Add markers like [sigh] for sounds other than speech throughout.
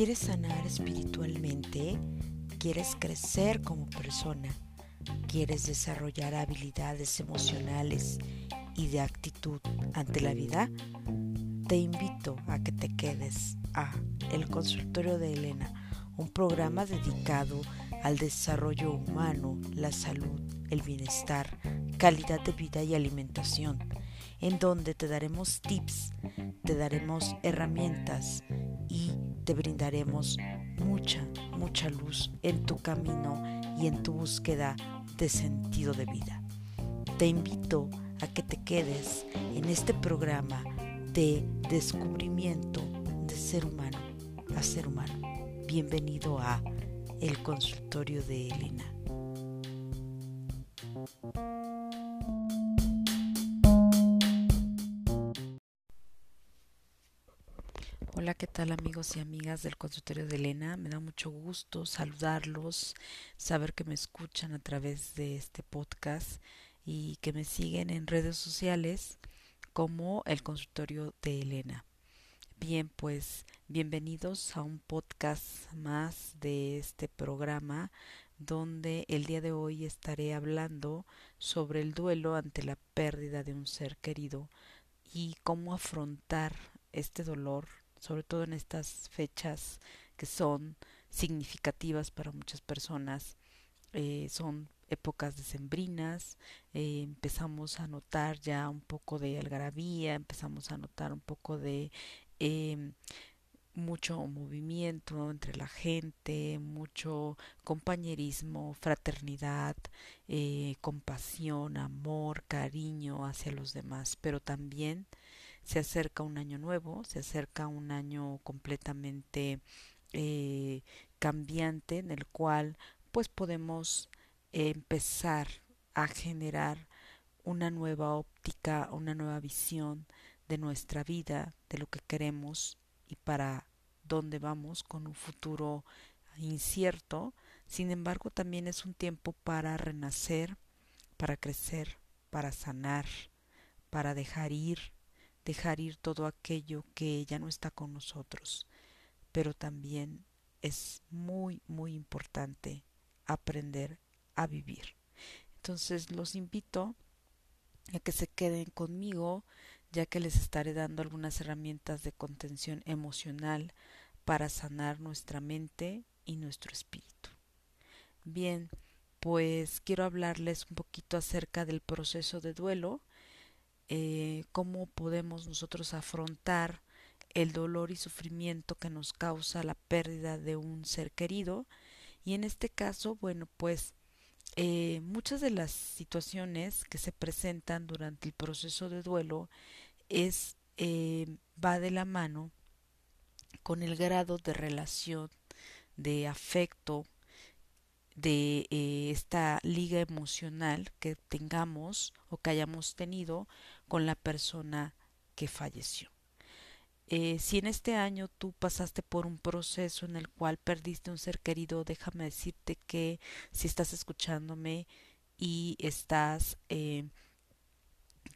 ¿Quieres sanar espiritualmente? ¿Quieres crecer como persona? ¿Quieres desarrollar habilidades emocionales y de actitud ante la vida? Te invito a que te quedes a El Consultorio de Elena, un programa dedicado al desarrollo humano, la salud, el bienestar, calidad de vida y alimentación, en donde te daremos tips, te daremos herramientas y te brindaremos mucha, mucha luz en tu camino y en tu búsqueda de sentido de vida. Te invito a que te quedes en este programa de descubrimiento de ser humano a ser humano. Bienvenido a El Consultorio de Elena. Hola, ¿qué tal amigos y amigas del consultorio de Elena? Me da mucho gusto saludarlos, saber que me escuchan a través de este podcast y que me siguen en redes sociales como el consultorio de Elena. Bien, pues bienvenidos a un podcast más de este programa donde el día de hoy estaré hablando sobre el duelo ante la pérdida de un ser querido y cómo afrontar este dolor sobre todo en estas fechas que son significativas para muchas personas. Eh, son épocas decembrinas, eh, empezamos a notar ya un poco de algarabía, empezamos a notar un poco de eh, mucho movimiento entre la gente, mucho compañerismo, fraternidad, eh, compasión, amor, cariño hacia los demás, pero también se acerca un año nuevo, se acerca un año completamente eh, cambiante en el cual pues podemos empezar a generar una nueva óptica, una nueva visión de nuestra vida, de lo que queremos y para dónde vamos con un futuro incierto. Sin embargo, también es un tiempo para renacer, para crecer, para sanar, para dejar ir, dejar ir todo aquello que ya no está con nosotros. Pero también es muy, muy importante aprender a vivir. Entonces los invito a que se queden conmigo, ya que les estaré dando algunas herramientas de contención emocional para sanar nuestra mente y nuestro espíritu. Bien, pues quiero hablarles un poquito acerca del proceso de duelo eh, cómo podemos nosotros afrontar el dolor y sufrimiento que nos causa la pérdida de un ser querido y en este caso bueno pues eh, muchas de las situaciones que se presentan durante el proceso de duelo es eh, va de la mano con el grado de relación de afecto de eh, esta liga emocional que tengamos o que hayamos tenido con la persona que falleció. Eh, si en este año tú pasaste por un proceso en el cual perdiste un ser querido, déjame decirte que si estás escuchándome y estás eh,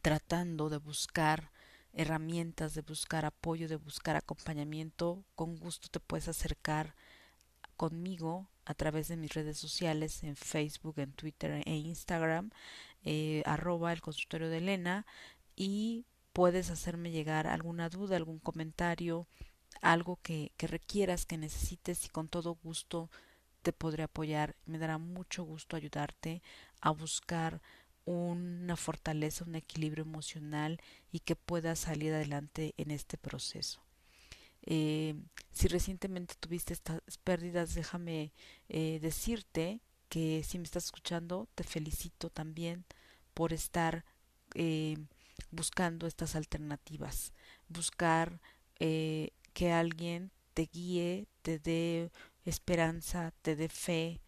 tratando de buscar herramientas, de buscar apoyo, de buscar acompañamiento, con gusto te puedes acercar conmigo a través de mis redes sociales en Facebook, en Twitter e Instagram, eh, arroba el consultorio de Elena y puedes hacerme llegar alguna duda, algún comentario, algo que, requieras, que necesites y con todo gusto te podré apoyar. Me dará mucho gusto ayudarte a buscar una fortaleza, un equilibrio emocional y que puedas salir adelante en este proceso. Eh, si recientemente tuviste estas pérdidas, déjame eh, decirte que si me estás escuchando, te felicito también por estar eh, buscando estas alternativas, buscar eh, que alguien te guíe, te dé esperanza, te dé fe,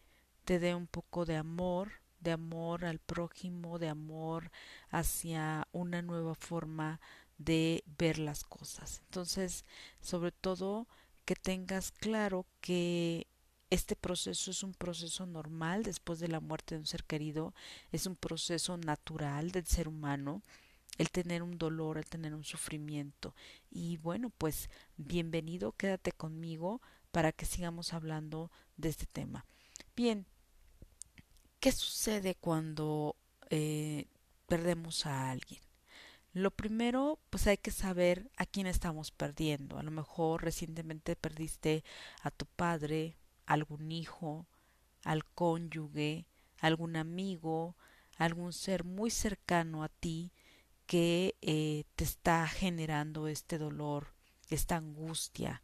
te dé un poco de amor, de amor al prójimo, de amor hacia una nueva forma de ver las cosas. Entonces, sobre todo que tengas claro que este proceso es un proceso normal después de la muerte de un ser querido, es un proceso natural del ser humano, el tener un dolor, el tener un sufrimiento. Y bueno, pues bienvenido, quédate conmigo para que sigamos hablando de este tema. Bien, ¿qué sucede cuando eh, perdemos a alguien? Lo primero, pues hay que saber a quién estamos perdiendo. A lo mejor recientemente perdiste a tu padre, algún hijo, al cónyuge, algún amigo, algún ser muy cercano a ti que eh, te está generando este dolor, esta angustia.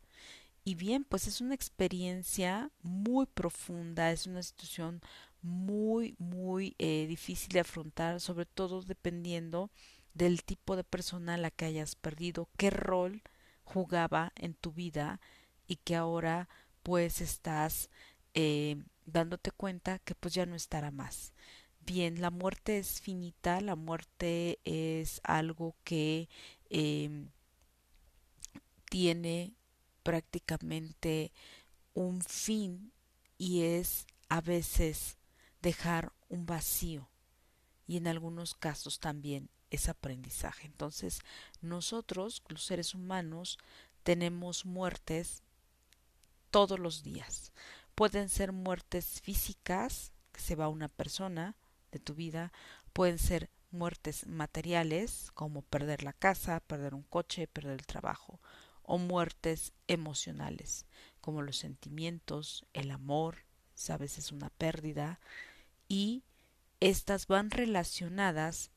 Y bien, pues es una experiencia muy profunda, es una situación muy, muy eh, difícil de afrontar, sobre todo dependiendo del tipo de persona a la que hayas perdido, qué rol jugaba en tu vida y que ahora pues estás eh, dándote cuenta que pues ya no estará más. Bien, la muerte es finita, la muerte es algo que eh, tiene prácticamente un fin y es a veces dejar un vacío y en algunos casos también es aprendizaje. Entonces, nosotros, los seres humanos, tenemos muertes todos los días. Pueden ser muertes físicas, que se va una persona de tu vida, pueden ser muertes materiales, como perder la casa, perder un coche, perder el trabajo, o muertes emocionales, como los sentimientos, el amor, sabes, es una pérdida, y estas van relacionadas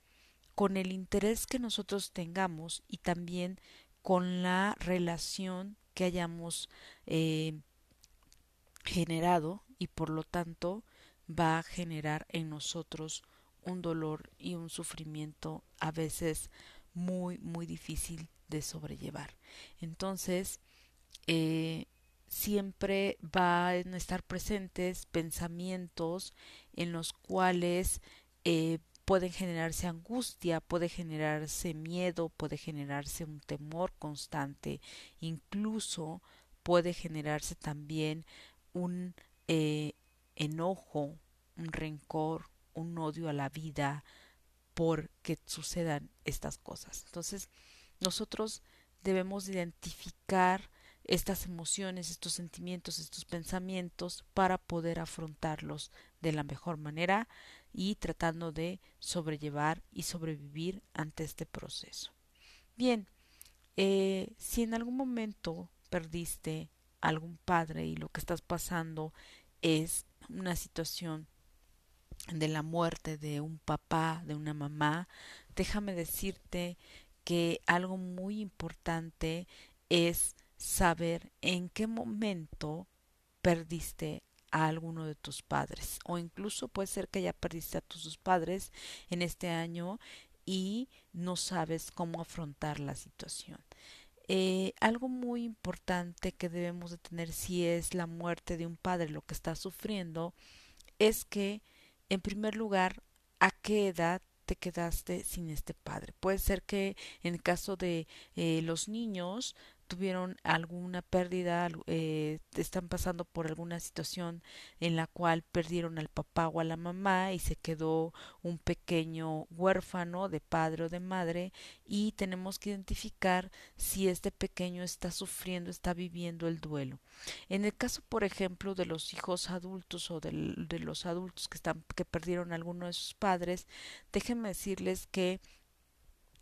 con el interés que nosotros tengamos y también con la relación que hayamos eh, generado y por lo tanto va a generar en nosotros un dolor y un sufrimiento a veces muy muy difícil de sobrellevar. Entonces eh, siempre va a estar presentes pensamientos en los cuales eh, pueden generarse angustia, puede generarse miedo, puede generarse un temor constante, incluso puede generarse también un eh, enojo, un rencor, un odio a la vida por que sucedan estas cosas. Entonces, nosotros debemos identificar estas emociones, estos sentimientos, estos pensamientos para poder afrontarlos de la mejor manera y tratando de sobrellevar y sobrevivir ante este proceso. Bien, eh, si en algún momento perdiste algún padre y lo que estás pasando es una situación de la muerte de un papá, de una mamá, déjame decirte que algo muy importante es saber en qué momento perdiste a alguno de tus padres o incluso puede ser que ya perdiste a tus padres en este año y no sabes cómo afrontar la situación. Eh, algo muy importante que debemos de tener si es la muerte de un padre lo que está sufriendo es que en primer lugar a qué edad te quedaste sin este padre. Puede ser que en el caso de eh, los niños tuvieron alguna pérdida, eh, están pasando por alguna situación en la cual perdieron al papá o a la mamá y se quedó un pequeño huérfano de padre o de madre y tenemos que identificar si este pequeño está sufriendo, está viviendo el duelo. En el caso, por ejemplo, de los hijos adultos o de, de los adultos que están que perdieron a alguno de sus padres, déjenme decirles que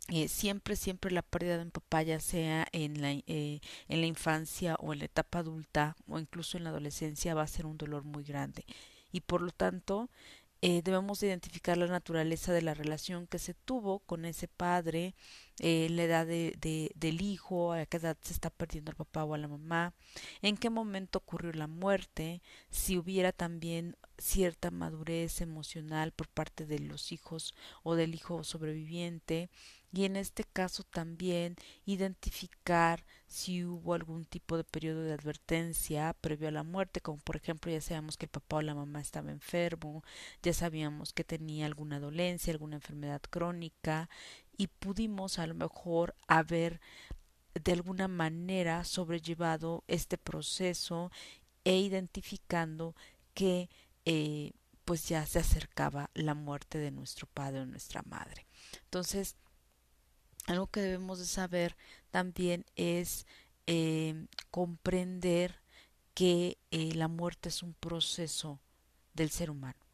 eh, siempre, siempre la pérdida de un papá, ya sea en la, eh, en la infancia o en la etapa adulta o incluso en la adolescencia, va a ser un dolor muy grande. Y por lo tanto, eh, debemos identificar la naturaleza de la relación que se tuvo con ese padre, eh, la edad de, de, del hijo, a qué edad se está perdiendo el papá o a la mamá, en qué momento ocurrió la muerte, si hubiera también cierta madurez emocional por parte de los hijos o del hijo sobreviviente, y en este caso también identificar si hubo algún tipo de periodo de advertencia previo a la muerte, como por ejemplo ya sabíamos que el papá o la mamá estaba enfermo, ya sabíamos que tenía alguna dolencia, alguna enfermedad crónica y pudimos a lo mejor haber de alguna manera sobrellevado este proceso e identificando que eh, pues ya se acercaba la muerte de nuestro padre o nuestra madre. Entonces, algo que debemos de saber también es eh, comprender que eh, la muerte es un proceso del ser humano.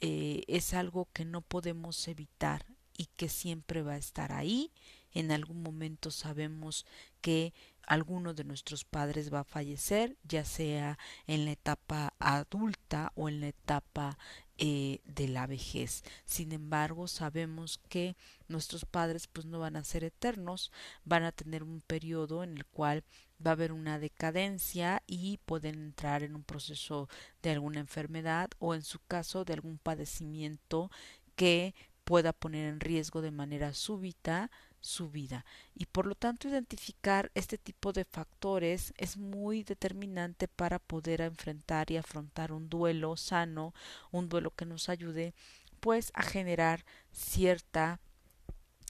Eh, es algo que no podemos evitar y que siempre va a estar ahí. En algún momento sabemos que alguno de nuestros padres va a fallecer, ya sea en la etapa adulta o en la etapa eh, de la vejez. Sin embargo, sabemos que nuestros padres pues no van a ser eternos, van a tener un periodo en el cual va a haber una decadencia y pueden entrar en un proceso de alguna enfermedad o en su caso de algún padecimiento que pueda poner en riesgo de manera súbita su vida. Y por lo tanto identificar este tipo de factores es muy determinante para poder enfrentar y afrontar un duelo sano, un duelo que nos ayude pues a generar cierta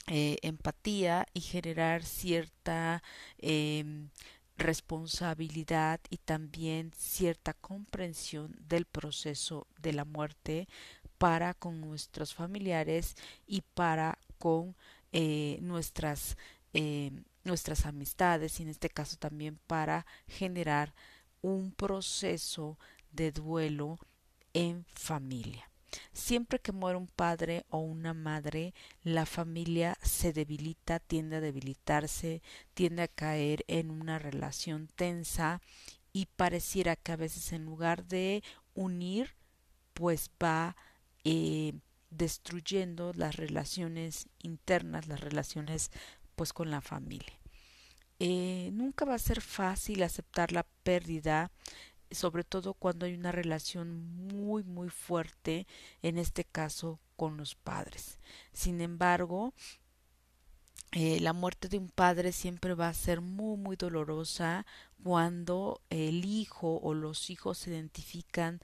eh, empatía y generar cierta eh, responsabilidad y también cierta comprensión del proceso de la muerte para con nuestros familiares y para con eh, nuestras, eh, nuestras amistades y en este caso también para generar un proceso de duelo en familia. Siempre que muere un padre o una madre, la familia se debilita, tiende a debilitarse, tiende a caer en una relación tensa y pareciera que a veces en lugar de unir, pues va eh, destruyendo las relaciones internas, las relaciones pues con la familia. Eh, nunca va a ser fácil aceptar la pérdida, sobre todo cuando hay una relación muy muy fuerte, en este caso con los padres. Sin embargo, eh, la muerte de un padre siempre va a ser muy muy dolorosa cuando el hijo o los hijos se identifican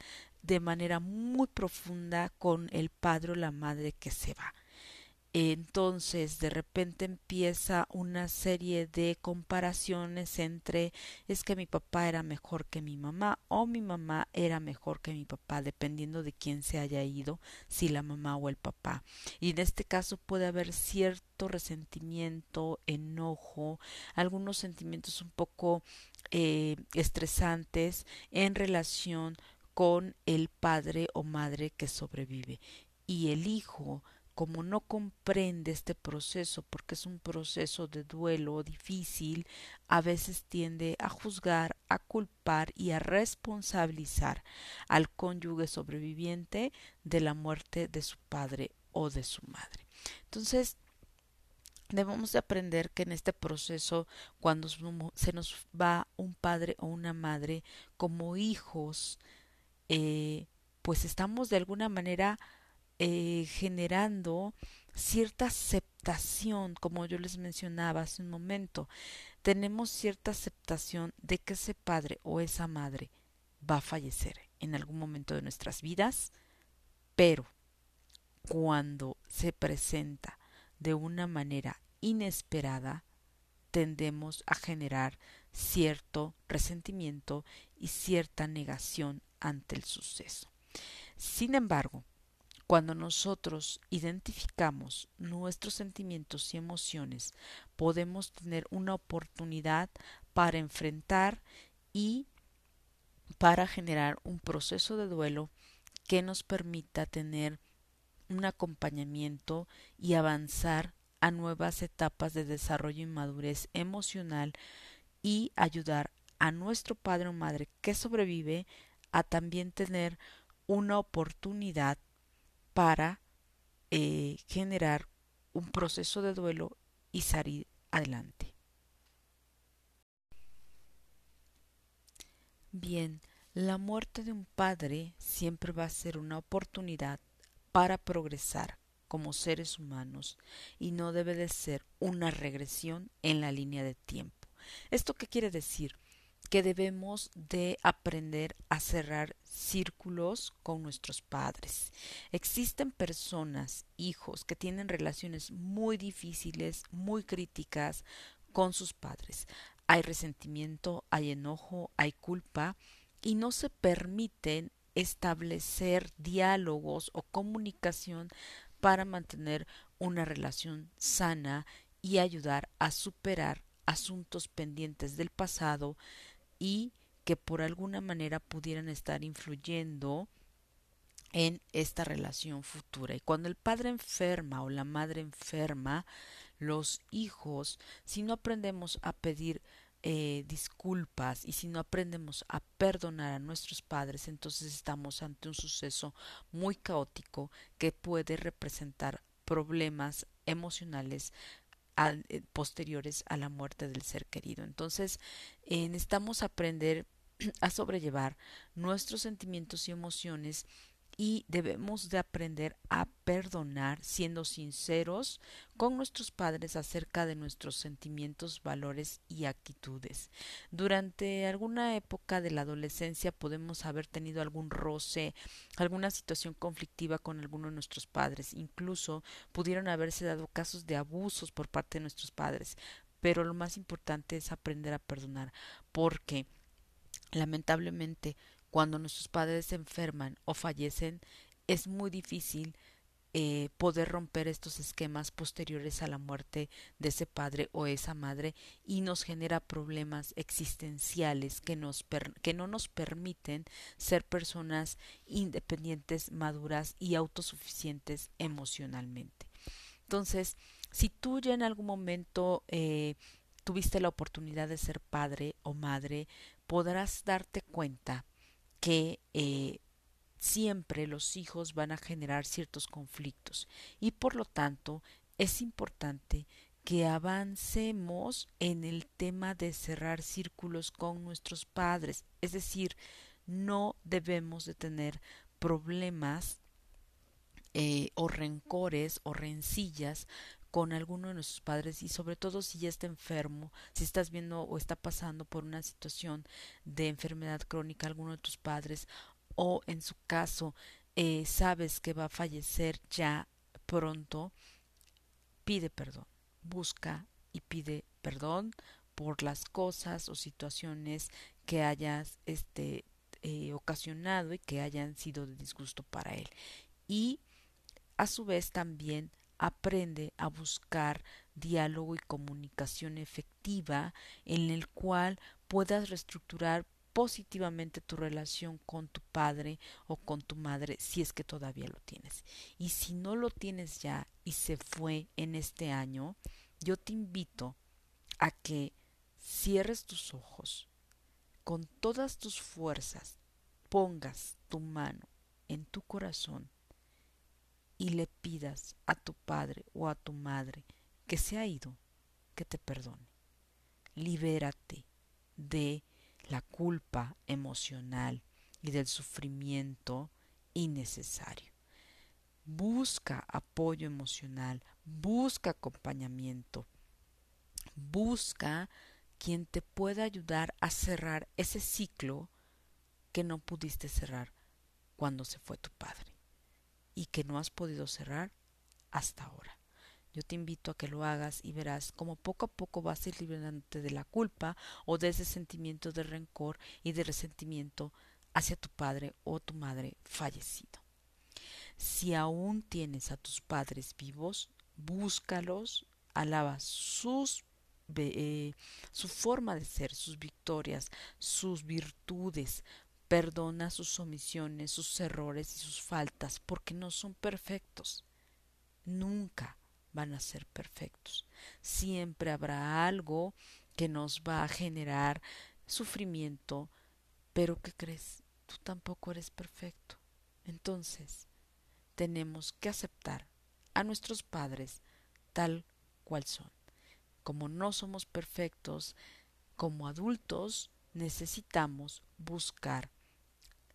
de manera muy profunda con el padre o la madre que se va. Entonces de repente empieza una serie de comparaciones entre es que mi papá era mejor que mi mamá o mi mamá era mejor que mi papá, dependiendo de quién se haya ido, si la mamá o el papá. Y en este caso puede haber cierto resentimiento, enojo, algunos sentimientos un poco eh, estresantes en relación con el padre o madre que sobrevive. Y el hijo, como no comprende este proceso, porque es un proceso de duelo difícil, a veces tiende a juzgar, a culpar y a responsabilizar al cónyuge sobreviviente de la muerte de su padre o de su madre. Entonces, debemos de aprender que en este proceso, cuando se nos va un padre o una madre, como hijos, eh, pues estamos de alguna manera eh, generando cierta aceptación, como yo les mencionaba hace un momento, tenemos cierta aceptación de que ese padre o esa madre va a fallecer en algún momento de nuestras vidas, pero cuando se presenta de una manera inesperada, tendemos a generar cierto resentimiento y cierta negación ante el suceso. Sin embargo, cuando nosotros identificamos nuestros sentimientos y emociones, podemos tener una oportunidad para enfrentar y para generar un proceso de duelo que nos permita tener un acompañamiento y avanzar a nuevas etapas de desarrollo y madurez emocional y ayudar a nuestro padre o madre que sobrevive a también tener una oportunidad para eh, generar un proceso de duelo y salir adelante. Bien, la muerte de un padre siempre va a ser una oportunidad para progresar como seres humanos y no debe de ser una regresión en la línea de tiempo. ¿Esto qué quiere decir? Que debemos de aprender a cerrar círculos con nuestros padres. Existen personas, hijos, que tienen relaciones muy difíciles, muy críticas con sus padres. Hay resentimiento, hay enojo, hay culpa y no se permiten establecer diálogos o comunicación para mantener una relación sana y ayudar a superar asuntos pendientes del pasado y que por alguna manera pudieran estar influyendo en esta relación futura. Y cuando el padre enferma o la madre enferma, los hijos, si no aprendemos a pedir eh, disculpas y si no aprendemos a perdonar a nuestros padres, entonces estamos ante un suceso muy caótico que puede representar problemas emocionales eh, posteriores a la muerte del ser querido. Entonces, eh, necesitamos aprender [clears throat] a sobrellevar nuestros sentimientos y emociones y debemos de aprender a perdonar siendo sinceros con nuestros padres acerca de nuestros sentimientos, valores y actitudes. Durante alguna época de la adolescencia podemos haber tenido algún roce, alguna situación conflictiva con alguno de nuestros padres, incluso pudieron haberse dado casos de abusos por parte de nuestros padres, pero lo más importante es aprender a perdonar, porque lamentablemente cuando nuestros padres se enferman o fallecen, es muy difícil eh, poder romper estos esquemas posteriores a la muerte de ese padre o esa madre y nos genera problemas existenciales que, nos que no nos permiten ser personas independientes, maduras y autosuficientes emocionalmente. Entonces, si tú ya en algún momento eh, tuviste la oportunidad de ser padre o madre, podrás darte cuenta que eh, siempre los hijos van a generar ciertos conflictos y por lo tanto es importante que avancemos en el tema de cerrar círculos con nuestros padres, es decir, no debemos de tener problemas eh, o rencores o rencillas con alguno de nuestros padres y sobre todo si ya está enfermo, si estás viendo o está pasando por una situación de enfermedad crónica alguno de tus padres o en su caso eh, sabes que va a fallecer ya pronto, pide perdón, busca y pide perdón por las cosas o situaciones que hayas este eh, ocasionado y que hayan sido de disgusto para él. Y a su vez también aprende a buscar diálogo y comunicación efectiva en el cual puedas reestructurar positivamente tu relación con tu padre o con tu madre si es que todavía lo tienes. Y si no lo tienes ya y se fue en este año, yo te invito a que cierres tus ojos, con todas tus fuerzas, pongas tu mano en tu corazón y le pidas a tu padre o a tu madre que se ha ido, que te perdone. Libérate de la culpa emocional y del sufrimiento innecesario. Busca apoyo emocional, busca acompañamiento, busca quien te pueda ayudar a cerrar ese ciclo que no pudiste cerrar cuando se fue tu padre y que no has podido cerrar hasta ahora. Yo te invito a que lo hagas y verás cómo poco a poco vas a ir liberándote de la culpa o de ese sentimiento de rencor y de resentimiento hacia tu padre o tu madre fallecido. Si aún tienes a tus padres vivos, búscalos, alaba sus eh, su forma de ser, sus victorias, sus virtudes, Perdona sus omisiones, sus errores y sus faltas, porque no son perfectos. Nunca van a ser perfectos. Siempre habrá algo que nos va a generar sufrimiento, pero ¿qué crees? Tú tampoco eres perfecto. Entonces, tenemos que aceptar a nuestros padres tal cual son. Como no somos perfectos, como adultos necesitamos buscar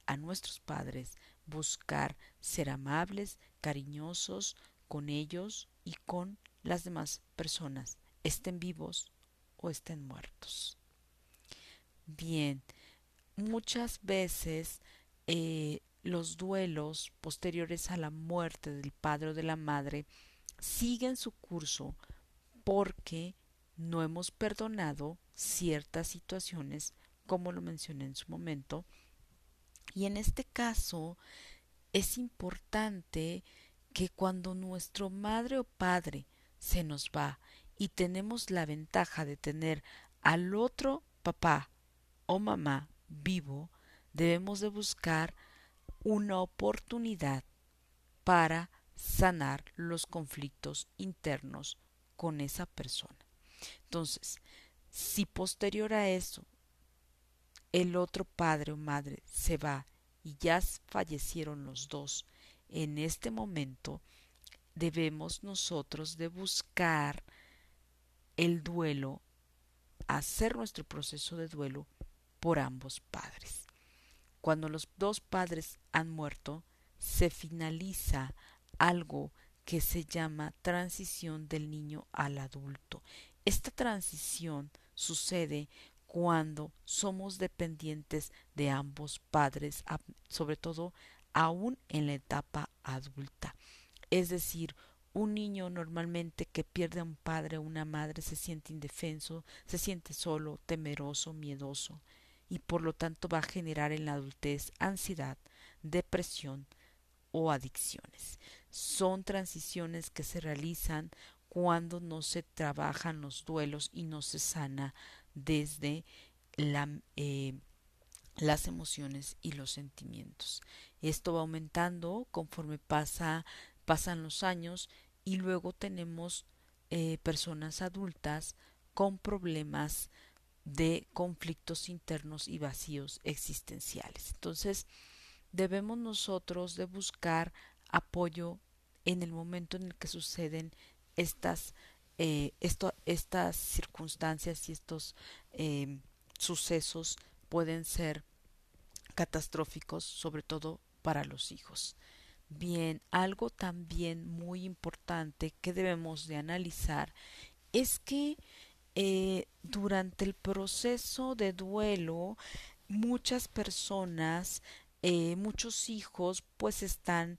a nuestros padres, buscar ser amables, cariñosos con ellos y con las demás personas, estén vivos o estén muertos. Bien, muchas veces eh, los duelos posteriores a la muerte del padre o de la madre siguen su curso porque no hemos perdonado ciertas situaciones, como lo mencioné en su momento, Y en este caso es importante que cuando nuestro madre o padre se nos va y tenemos la ventaja de tener al otro papá o mamá vivo, debemos de buscar una oportunidad para sanar los conflictos internos con esa persona. Entonces, si posterior a eso el otro padre o madre se va y ya fallecieron los dos, en este momento debemos nosotros de buscar el duelo, hacer nuestro proceso de duelo por ambos padres. Cuando los dos padres han muerto, se finaliza algo que se llama transición del niño al adulto. Esta transición sucede cuando somos dependientes de ambos padres, sobre todo aún en la etapa adulta. Es decir, un niño normalmente que pierde a un padre o una madre se siente indefenso, se siente solo, temeroso, miedoso y por lo tanto va a generar en la adultez ansiedad, depresión o adicciones. Son transiciones que se realizan cuando no se trabajan los duelos y no se sana desde eh, las emociones y los sentimientos. Esto va aumentando conforme pasa, pasan los años y luego tenemos eh, personas adultas con problemas de conflictos internos y vacíos existenciales. Entonces, debemos nosotros de buscar apoyo en el momento en el que suceden estas eh, esto, estas circunstancias y estos eh, sucesos pueden ser catastróficos, sobre todo para los hijos. Bien, algo también muy importante que debemos de analizar es que eh, durante el proceso de duelo muchas personas, eh, muchos hijos pues están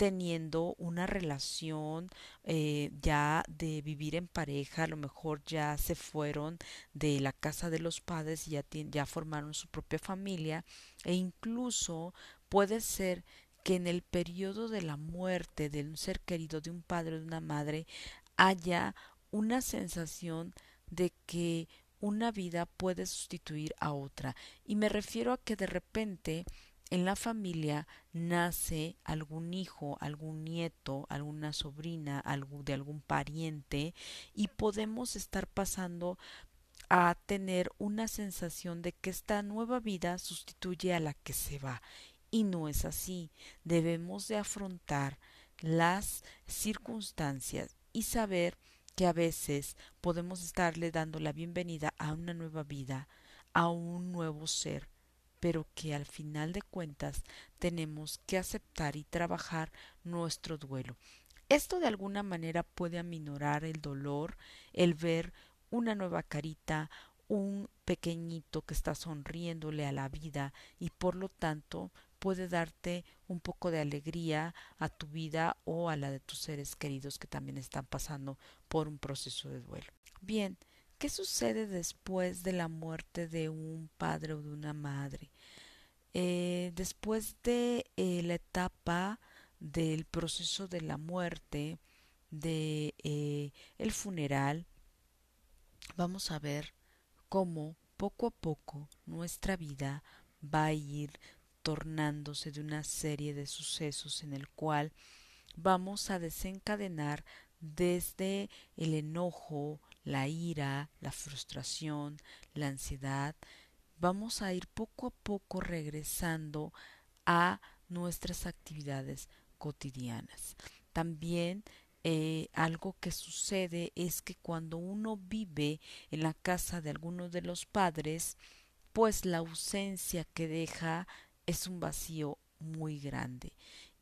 teniendo una relación eh, ya de vivir en pareja, a lo mejor ya se fueron de la casa de los padres y ya, ya formaron su propia familia e incluso puede ser que en el periodo de la muerte de un ser querido, de un padre o de una madre, haya una sensación de que una vida puede sustituir a otra. Y me refiero a que de repente en la familia nace algún hijo, algún nieto, alguna sobrina, de algún pariente y podemos estar pasando a tener una sensación de que esta nueva vida sustituye a la que se va. Y no es así. Debemos de afrontar las circunstancias y saber que a veces podemos estarle dando la bienvenida a una nueva vida, a un nuevo ser, pero que al final de cuentas tenemos que aceptar y trabajar nuestro duelo. Esto de alguna manera puede aminorar el dolor, el ver una nueva carita, un pequeñito que está sonriéndole a la vida y por lo tanto puede darte un poco de alegría a tu vida o a la de tus seres queridos que también están pasando por un proceso de duelo. Bien, ¿Qué sucede después de la muerte de un padre o de una madre? Eh, después de eh, la etapa del proceso de la muerte, de eh, el funeral, vamos a ver cómo poco a poco nuestra vida va a ir tornándose de una serie de sucesos en el cual vamos a desencadenar desde el enojo, la ira, la frustración, la ansiedad, vamos a ir poco a poco regresando a nuestras actividades cotidianas. También eh, algo que sucede es que cuando uno vive en la casa de alguno de los padres, pues la ausencia que deja es un vacío muy grande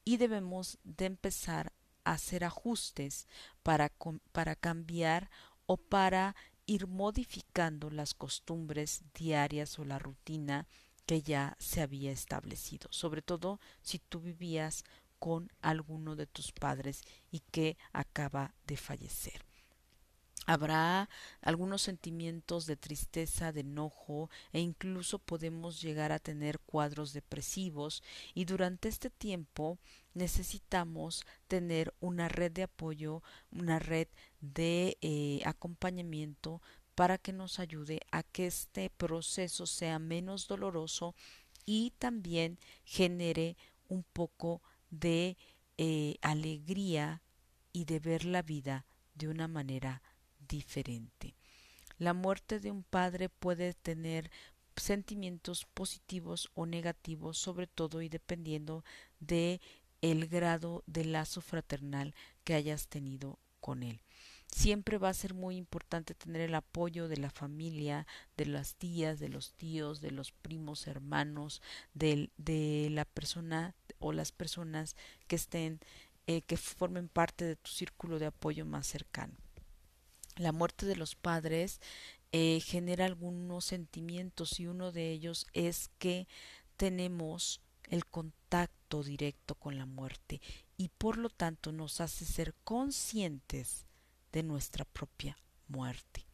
y debemos de empezar a hacer ajustes para, para cambiar o para ir modificando las costumbres diarias o la rutina que ya se había establecido, sobre todo si tú vivías con alguno de tus padres y que acaba de fallecer. Habrá algunos sentimientos de tristeza, de enojo e incluso podemos llegar a tener cuadros depresivos y durante este tiempo necesitamos tener una red de apoyo, una red de eh, acompañamiento para que nos ayude a que este proceso sea menos doloroso y también genere un poco de eh, alegría y de ver la vida de una manera diferente. La muerte de un padre puede tener sentimientos positivos o negativos, sobre todo y dependiendo de el grado de lazo fraternal que hayas tenido con él. Siempre va a ser muy importante tener el apoyo de la familia, de las tías, de los tíos, de los primos, hermanos, de, la persona o las personas que estén, eh, que formen parte de tu círculo de apoyo más cercano la muerte de los padres eh, genera algunos sentimientos y uno de ellos es que tenemos el contacto directo con la muerte y por lo tanto nos hace ser conscientes de nuestra propia muerte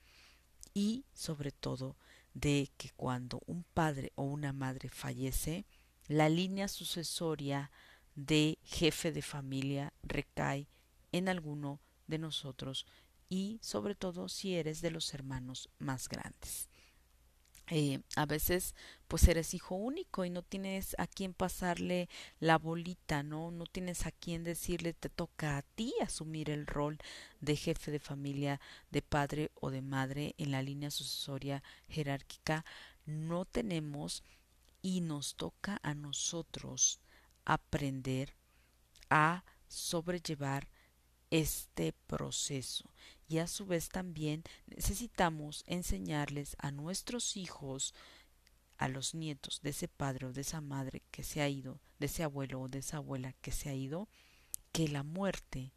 y sobre todo de que cuando un padre o una madre fallece la línea sucesoria de jefe de familia recae en alguno de nosotros y sobre todo si eres de los hermanos más grandes. Eh, a veces pues eres hijo único y no tienes a quién pasarle la bolita, ¿no? No tienes a quién decirle te toca a ti asumir el rol de jefe de familia, de padre o de madre en la línea sucesoria jerárquica. No tenemos y nos toca a nosotros aprender a sobrellevar este proceso y a su vez también necesitamos enseñarles a nuestros hijos a los nietos de ese padre o de esa madre que se ha ido, de ese abuelo o de esa abuela que se ha ido, que la muerte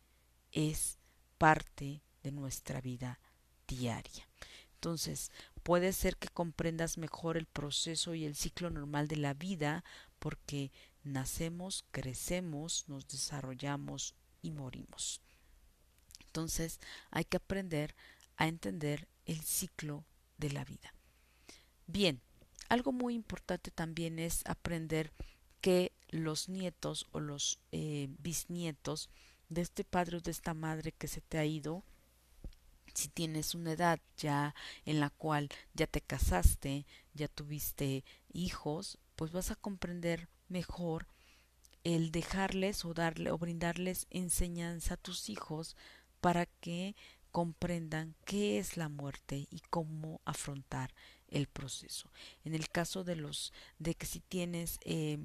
es parte de nuestra vida diaria. Entonces, puede ser que comprendas mejor el proceso y el ciclo normal de la vida porque nacemos, crecemos, nos desarrollamos y morimos. Entonces hay que aprender a entender el ciclo de la vida. Bien, algo muy importante también es aprender que los nietos o los eh, bisnietos de este padre o de esta madre que se te ha ido, si tienes una edad ya en la cual ya te casaste, ya tuviste hijos, pues vas a comprender mejor el dejarles o darle o brindarles enseñanza a tus hijos para que comprendan qué es la muerte y cómo afrontar el proceso. En el caso de los de que si tienes eh,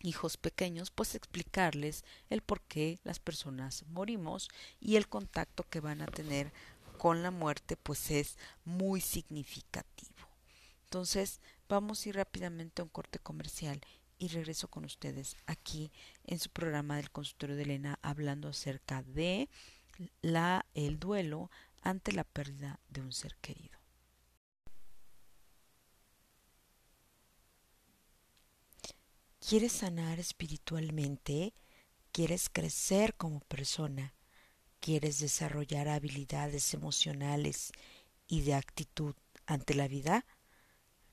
hijos pequeños, pues explicarles el por qué las personas morimos y el contacto que van a tener con la muerte, pues es muy significativo. Entonces, vamos a ir rápidamente a un corte comercial y regreso con ustedes aquí en su programa del consultorio de Elena hablando acerca de la, el duelo ante la pérdida de un ser querido. ¿Quieres sanar espiritualmente? ¿Quieres crecer como persona? ¿Quieres desarrollar habilidades emocionales y de actitud ante la vida?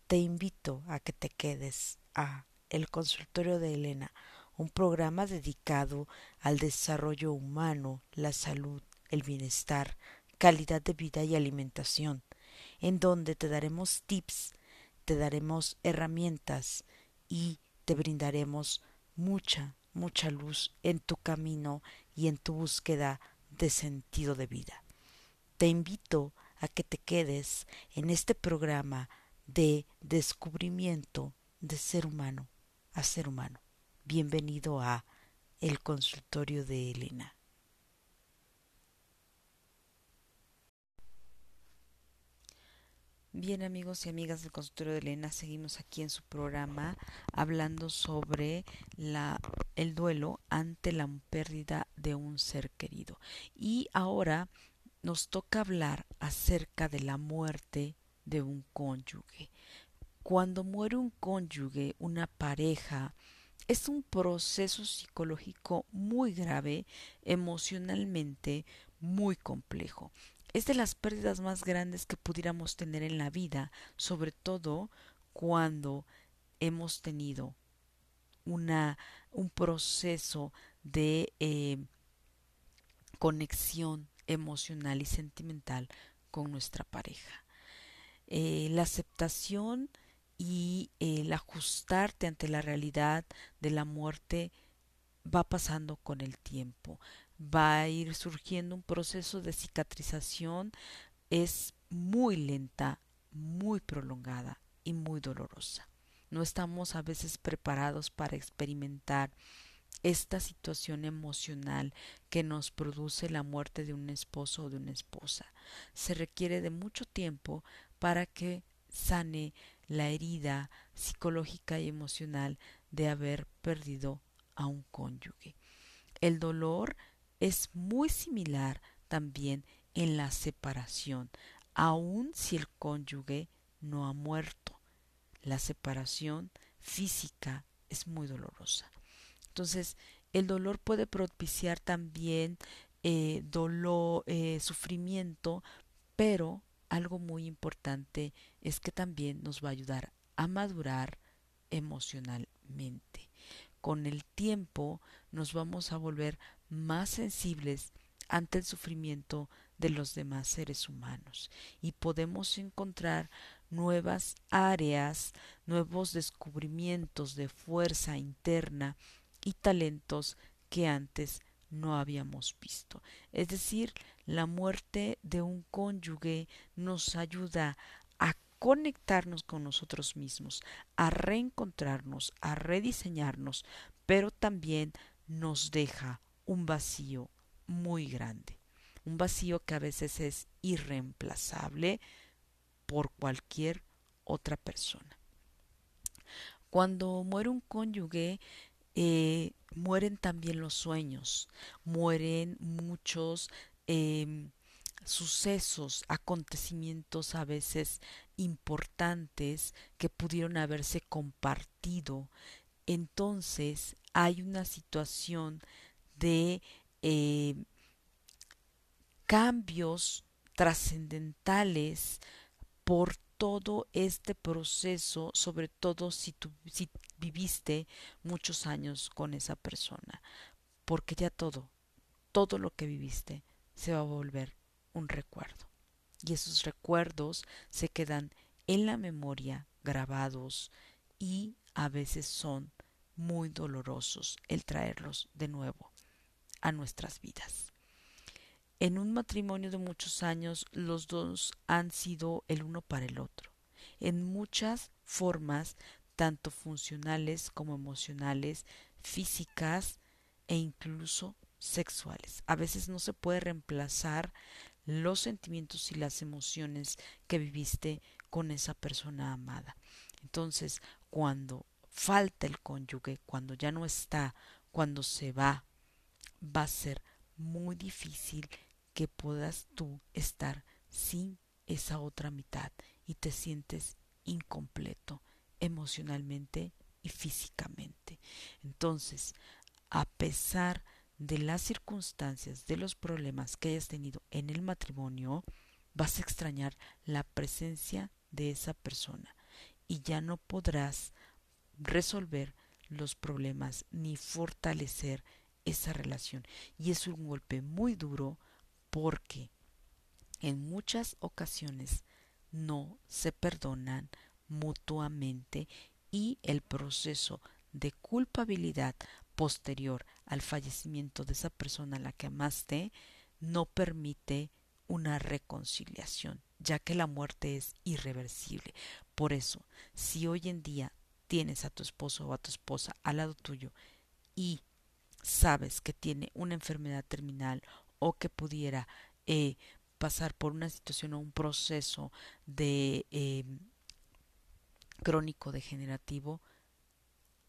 Te invito a que te quedes a el consultorio de Elena, un programa dedicado al desarrollo humano, la salud, el bienestar, calidad de vida y alimentación, en donde te daremos tips, te daremos herramientas y te brindaremos mucha, mucha luz en tu camino y en tu búsqueda de sentido de vida. Te invito a que te quedes en este programa de descubrimiento de ser humano a ser humano. Bienvenido a el consultorio de Elena. Bien amigos y amigas del consultorio de Elena, seguimos aquí en su programa hablando sobre la, el duelo ante la pérdida de un ser querido. Y ahora nos toca hablar acerca de la muerte de un cónyuge. Cuando muere un cónyuge, una pareja, es un proceso psicológico muy grave, emocionalmente muy complejo. es de las pérdidas más grandes que pudiéramos tener en la vida, sobre todo cuando hemos tenido una, un proceso de eh, conexión emocional y sentimental con nuestra pareja. Eh, la aceptación y el ajustarte ante la realidad de la muerte va pasando con el tiempo. Va a ir surgiendo un proceso de cicatrización. Es muy lenta, muy prolongada y muy dolorosa. No estamos a veces preparados para experimentar esta situación emocional que nos produce la muerte de un esposo o de una esposa. Se requiere de mucho tiempo para que sane la herida psicológica y emocional de haber perdido a un cónyuge. El dolor es muy similar también en la separación, aun si el cónyuge no ha muerto. La separación física es muy dolorosa. Entonces, el dolor puede propiciar también eh, dolor, eh, sufrimiento, pero algo muy importante es que también nos va a ayudar a madurar emocionalmente. Con el tiempo nos vamos a volver más sensibles ante el sufrimiento de los demás seres humanos y podemos encontrar nuevas áreas, nuevos descubrimientos de fuerza interna y talentos que antes no habíamos visto. Es decir, la muerte de un cónyuge nos ayuda a conectarnos con nosotros mismos, a reencontrarnos, a rediseñarnos, pero también nos deja un vacío muy grande, un vacío que a veces es irreemplazable por cualquier otra persona. Cuando muere un cónyuge, eh, mueren también los sueños, mueren muchos em, sucesos, acontecimientos a veces importantes que pudieron haberse compartido. Entonces hay una situación de eh, cambios trascendentales por todo este proceso, sobre todo si, tú, si viviste muchos años con esa persona, porque ya todo, todo lo que viviste se va a volver un recuerdo. Y esos recuerdos se quedan en la memoria grabados y a veces son muy dolorosos el traerlos de nuevo a nuestras vidas. En un matrimonio de muchos años los dos han sido el uno para el otro, en muchas formas, tanto funcionales como emocionales, físicas e incluso sexuales. A veces no se puede reemplazar los sentimientos y las emociones que viviste con esa persona amada. Entonces, cuando falta el cónyuge, cuando ya no está, cuando se va, va a ser muy difícil que puedas tú estar sin esa otra mitad y te sientes incompleto emocionalmente y físicamente. Entonces, a pesar de las circunstancias, de los problemas que hayas tenido en el matrimonio, vas a extrañar la presencia de esa persona y ya no podrás resolver los problemas ni fortalecer esa relación. Y es un golpe muy duro porque en muchas ocasiones no se perdonan mutuamente y el proceso de culpabilidad posterior al fallecimiento de esa persona a la que amaste no permite una reconciliación, ya que la muerte es irreversible. Por eso, si hoy en día tienes a tu esposo o a tu esposa al lado tuyo y sabes que tiene una enfermedad terminal o que pudiera eh, pasar por una situación o un proceso de eh, crónico degenerativo,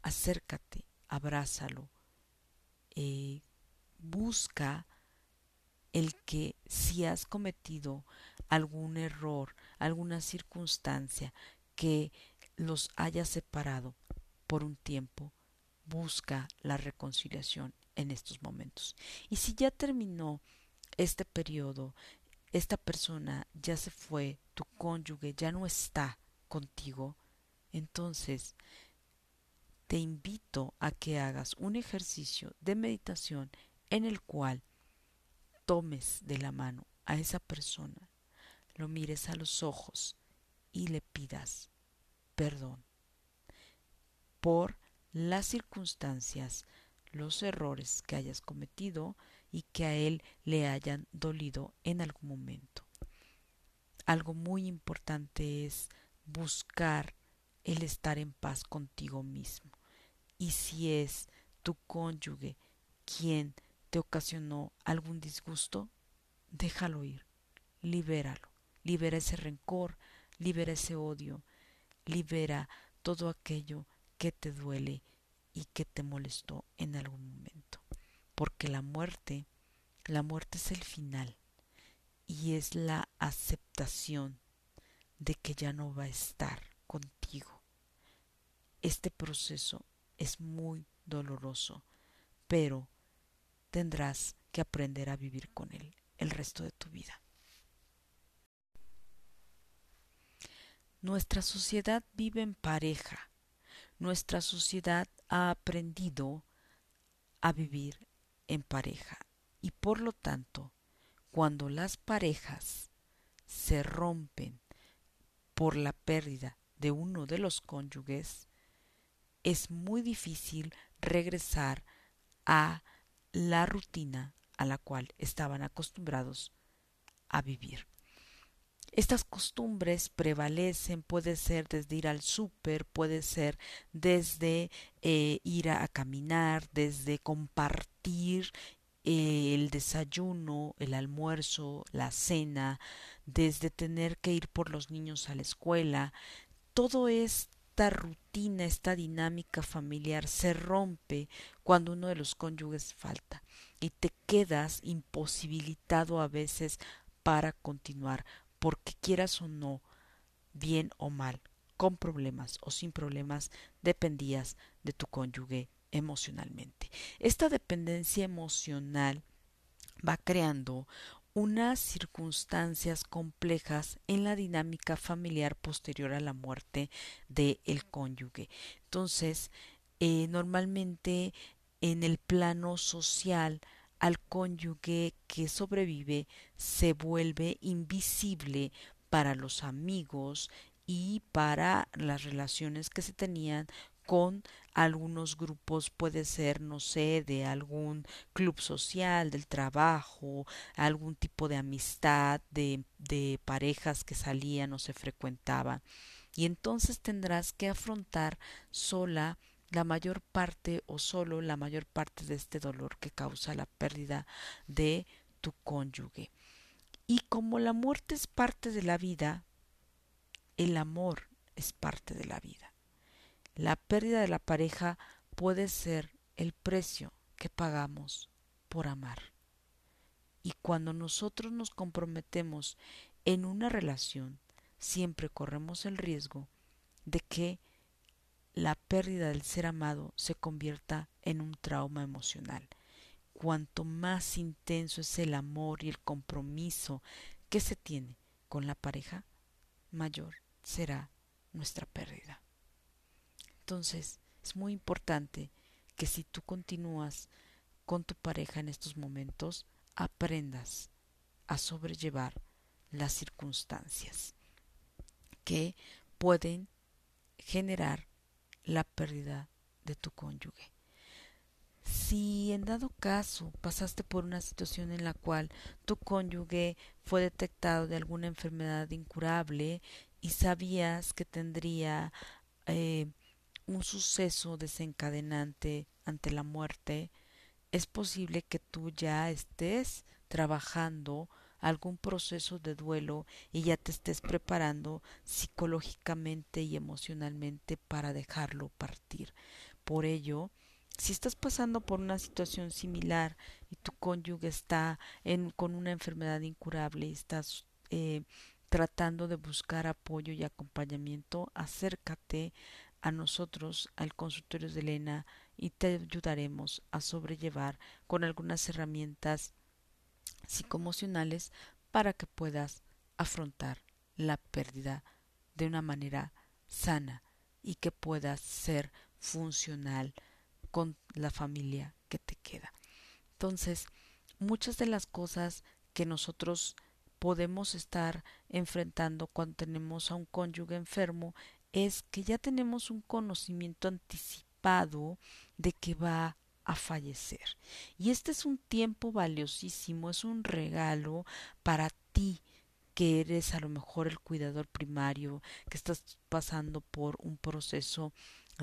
acércate, abrázalo, eh, busca el que si has cometido algún error, alguna circunstancia que los haya separado por un tiempo, busca la reconciliación en estos momentos. Y si ya terminó este periodo esta persona ya se fue, tu cónyuge ya no está contigo, entonces te invito a que hagas un ejercicio de meditación en el cual tomes de la mano a esa persona, lo mires a los ojos y le pidas perdón por las circunstancias, los errores que hayas cometido y que a él le hayan dolido en algún momento. Algo muy importante es buscar el estar en paz contigo mismo. Y si es tu cónyuge quien te ocasionó algún disgusto, déjalo ir, libéralo, libera ese rencor, libera ese odio, libera todo aquello que te duele y que te molestó en algún momento. Porque la muerte, la muerte es el final y es la aceptación de que ya no va a estar contigo. Este proceso es muy doloroso, pero tendrás que aprender a vivir con él el resto de tu vida. Nuestra sociedad vive en pareja. Nuestra sociedad ha aprendido a vivir en pareja y por lo tanto, cuando las parejas se rompen por la pérdida de uno de los cónyuges, es muy difícil regresar a la rutina a la cual estaban acostumbrados a vivir. Estas costumbres prevalecen, puede ser desde ir al súper, puede ser desde eh, ir a, caminar, desde compartir eh, el desayuno, el almuerzo, la cena, desde tener que ir por los niños a la escuela. Todo esta rutina, esta dinámica familiar se rompe cuando uno de los cónyuges falta y te quedas imposibilitado a veces para continuar, porque quieras o no, bien o mal, con problemas o sin problemas, dependías de tu cónyuge emocionalmente. Esta dependencia emocional va creando unas circunstancias complejas en la dinámica familiar posterior a la muerte del el cónyuge. Entonces, eh, normalmente en el plano social, al cónyuge que sobrevive se vuelve invisible para los amigos y para las relaciones que se tenían con algunos grupos, puede ser, no sé, de algún club social, del trabajo, algún tipo de amistad, de, parejas que salían o se frecuentaban. Y entonces tendrás que afrontar sola la mayor parte o solo la mayor parte de este dolor que causa la pérdida de tu cónyuge. Y como la muerte es parte de la vida, el amor es parte de la vida. La pérdida de la pareja puede ser el precio que pagamos por amar. Y cuando nosotros nos comprometemos en una relación, siempre corremos el riesgo de que la pérdida del ser amado se convierta en un trauma emocional. Cuanto más intenso es el amor y el compromiso que se tiene con la pareja, mayor será nuestra pérdida. Entonces, es muy importante que si tú continúas con tu pareja en estos momentos, aprendas a sobrellevar las circunstancias que pueden generar la pérdida de tu cónyuge. Si en dado caso pasaste por una situación en la cual tu cónyuge fue detectado de alguna enfermedad incurable y sabías que tendría eh, un suceso desencadenante ante la muerte, es posible que tú ya estés trabajando algún proceso de duelo y ya te estés preparando psicológicamente y emocionalmente para dejarlo partir. Por ello, si estás pasando por una situación similar y tu cónyuge está en, con una enfermedad incurable y estás eh, tratando de buscar apoyo y acompañamiento, acércate a nosotros, al consultorio de Elena, y te ayudaremos a sobrellevar con algunas herramientas psicoemocionales para que puedas afrontar la pérdida de una manera sana y que puedas ser funcional con la familia que te queda. Entonces, muchas de las cosas que nosotros podemos estar enfrentando cuando tenemos a un cónyuge enfermo es que ya tenemos un conocimiento anticipado de que va a fallecer. Y este es un tiempo valiosísimo, es un regalo para ti que eres a lo mejor el cuidador primario, que estás pasando por un proceso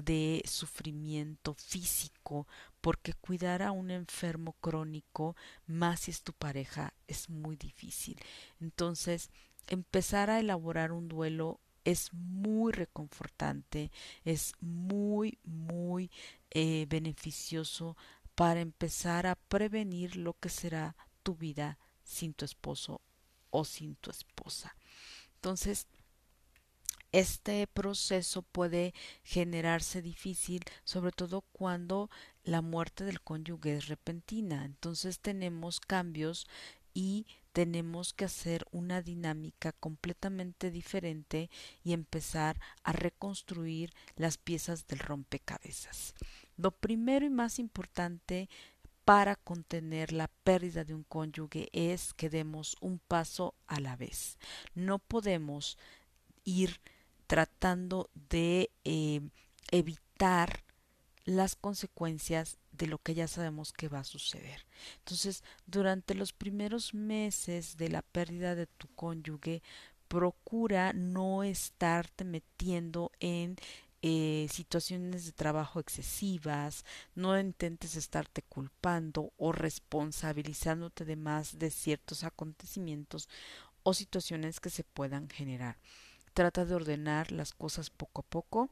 de sufrimiento físico, porque cuidar a un enfermo crónico, más si es tu pareja, es muy difícil. Entonces, empezar a elaborar un duelo es muy reconfortante, es muy, muy eh, beneficioso para empezar a prevenir lo que será tu vida sin tu esposo o sin tu esposa. Entonces, este proceso puede generarse difícil, sobre todo cuando la muerte del cónyuge es repentina. Entonces tenemos cambios y tenemos que hacer una dinámica completamente diferente y empezar a reconstruir las piezas del rompecabezas. Lo primero y más importante para contener la pérdida de un cónyuge es que demos un paso a la vez. No podemos ir tratando de eh, evitar las consecuencias de lo que ya sabemos que va a suceder. Entonces, durante los primeros meses de la pérdida de tu cónyuge, procura no estarte metiendo en eh, situaciones de trabajo excesivas, no intentes estarte culpando o responsabilizándote de más de ciertos acontecimientos o situaciones que se puedan generar. Trata de ordenar las cosas poco a poco,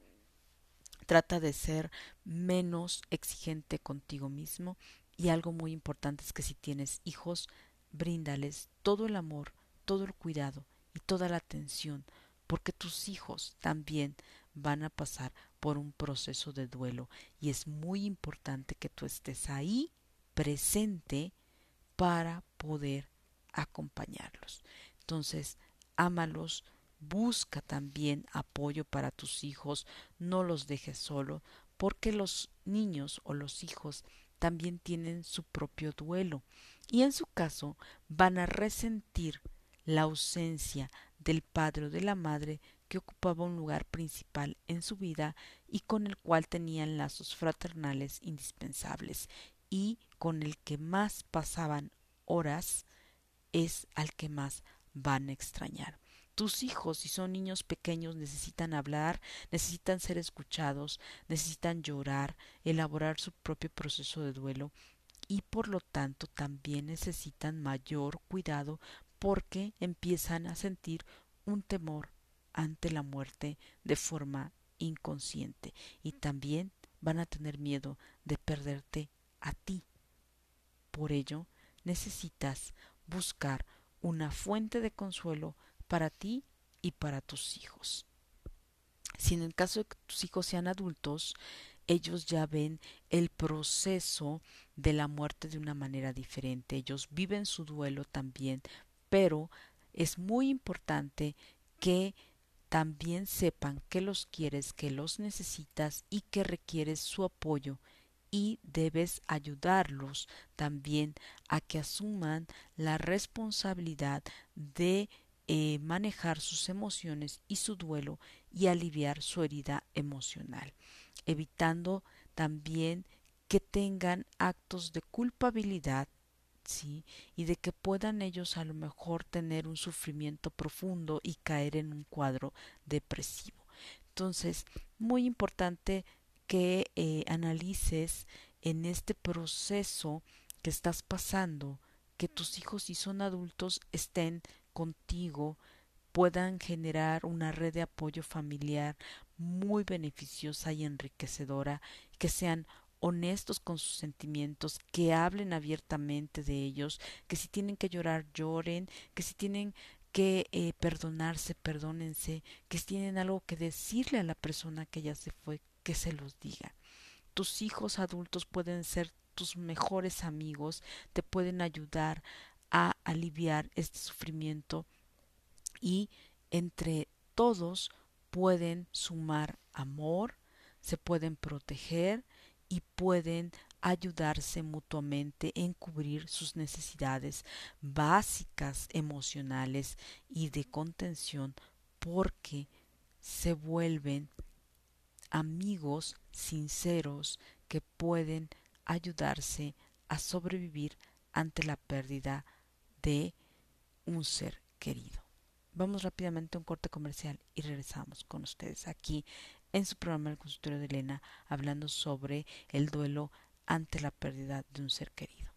trata de ser menos exigente contigo mismo y algo muy importante es que si tienes hijos, bríndales todo el amor, todo el cuidado y toda la atención, porque tus hijos también van a pasar por un proceso de duelo y es muy importante que tú estés ahí presente para poder acompañarlos. Entonces, ámalos, busca también apoyo para tus hijos, no los dejes solo, porque los niños o los hijos también tienen su propio duelo y en su caso van a resentir la ausencia del padre o de la madre que ocupaba un lugar principal en su vida y con el cual tenían lazos fraternales indispensables y con el que más pasaban horas es al que más van a extrañar. Tus hijos, si son niños pequeños, necesitan hablar, necesitan ser escuchados, necesitan llorar, elaborar su propio proceso de duelo y por lo tanto también necesitan mayor cuidado porque empiezan a sentir un temor ante la muerte de forma inconsciente y también van a tener miedo de perderte a ti. Por ello, necesitas buscar una fuente de consuelo para ti y para tus hijos. Si en el caso de que tus hijos sean adultos, ellos ya ven el proceso de la muerte de una manera diferente. Ellos viven su duelo también, pero es muy importante que también sepan que los quieres, que los necesitas y que requieres su apoyo y debes ayudarlos también a que asuman la responsabilidad de eh, manejar sus emociones y su duelo y aliviar su herida emocional, evitando también que tengan actos de culpabilidad ¿sí? y de que puedan ellos a lo mejor tener un sufrimiento profundo y caer en un cuadro depresivo. Entonces, muy importante que eh, analices en este proceso que estás pasando, que tus hijos si son adultos estén contigo puedan generar una red de apoyo familiar muy beneficiosa y enriquecedora, que sean honestos con sus sentimientos, que hablen abiertamente de ellos, que si tienen que llorar lloren, que si tienen que eh, perdonarse, perdónense, que si tienen algo que decirle a la persona que ya se fue, que se los diga. Tus hijos adultos pueden ser tus mejores amigos, te pueden ayudar a aliviar este sufrimiento y entre todos pueden sumar amor, se pueden proteger y pueden ayudarse mutuamente en cubrir sus necesidades básicas emocionales y de contención porque se vuelven amigos sinceros que pueden ayudarse a sobrevivir ante la pérdida de un ser querido. Vamos rápidamente a un corte comercial y regresamos con ustedes aquí en su programa El consultorio de Elena hablando sobre el duelo ante la pérdida de un ser querido.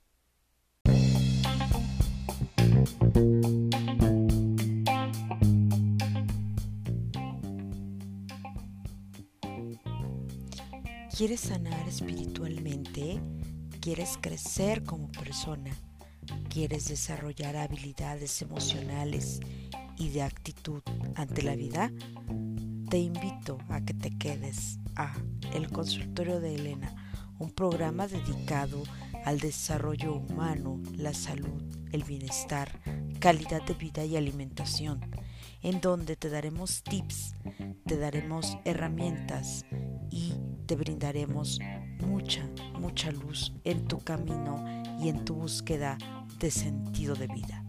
¿Quieres sanar espiritualmente? ¿Quieres crecer como persona? ¿Quieres desarrollar habilidades emocionales y de actitud ante la vida? Te invito a que te quedes a El Consultorio de Elena, un programa dedicado al desarrollo humano, la salud, el bienestar, calidad de vida y alimentación, en donde te daremos tips, te daremos herramientas y te brindaremos mucha, mucha luz en tu camino y en tu búsqueda de sentido de vida.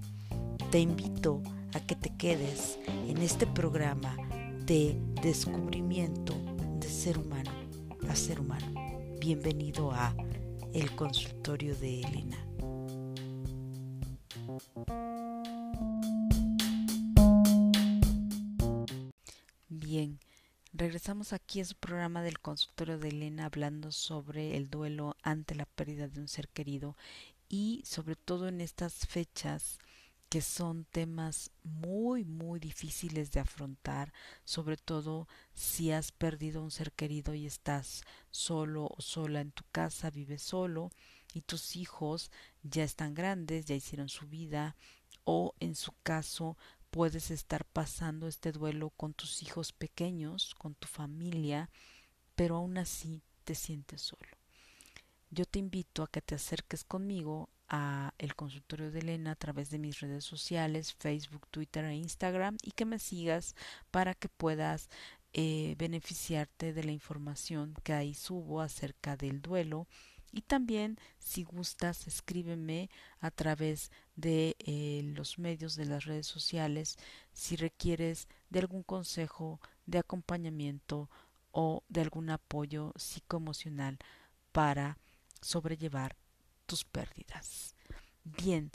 Te invito a que te quedes en este programa de descubrimiento de ser humano a ser humano. Bienvenido a El consultorio de Elena. Bien, Regresamos aquí a su programa del consultorio de Elena hablando sobre el duelo ante la pérdida de un ser querido y sobre todo en estas fechas que son temas muy muy difíciles de afrontar, sobre todo si has perdido un ser querido y estás solo o sola en tu casa, vives solo y tus hijos ya están grandes, ya hicieron su vida o en su caso puedes estar pasando este duelo con tus hijos pequeños, con tu familia, pero aún así te sientes solo. Yo te invito a que te acerques conmigo a el consultorio de Elena a través de mis redes sociales, Facebook, Twitter e Instagram y que me sigas para que puedas eh, beneficiarte de la información que ahí subo acerca del duelo. Y también, si gustas, escríbeme a través de eh, los medios de las redes sociales si requieres de algún consejo, de acompañamiento o de algún apoyo psicoemocional para sobrellevar tus pérdidas. Bien,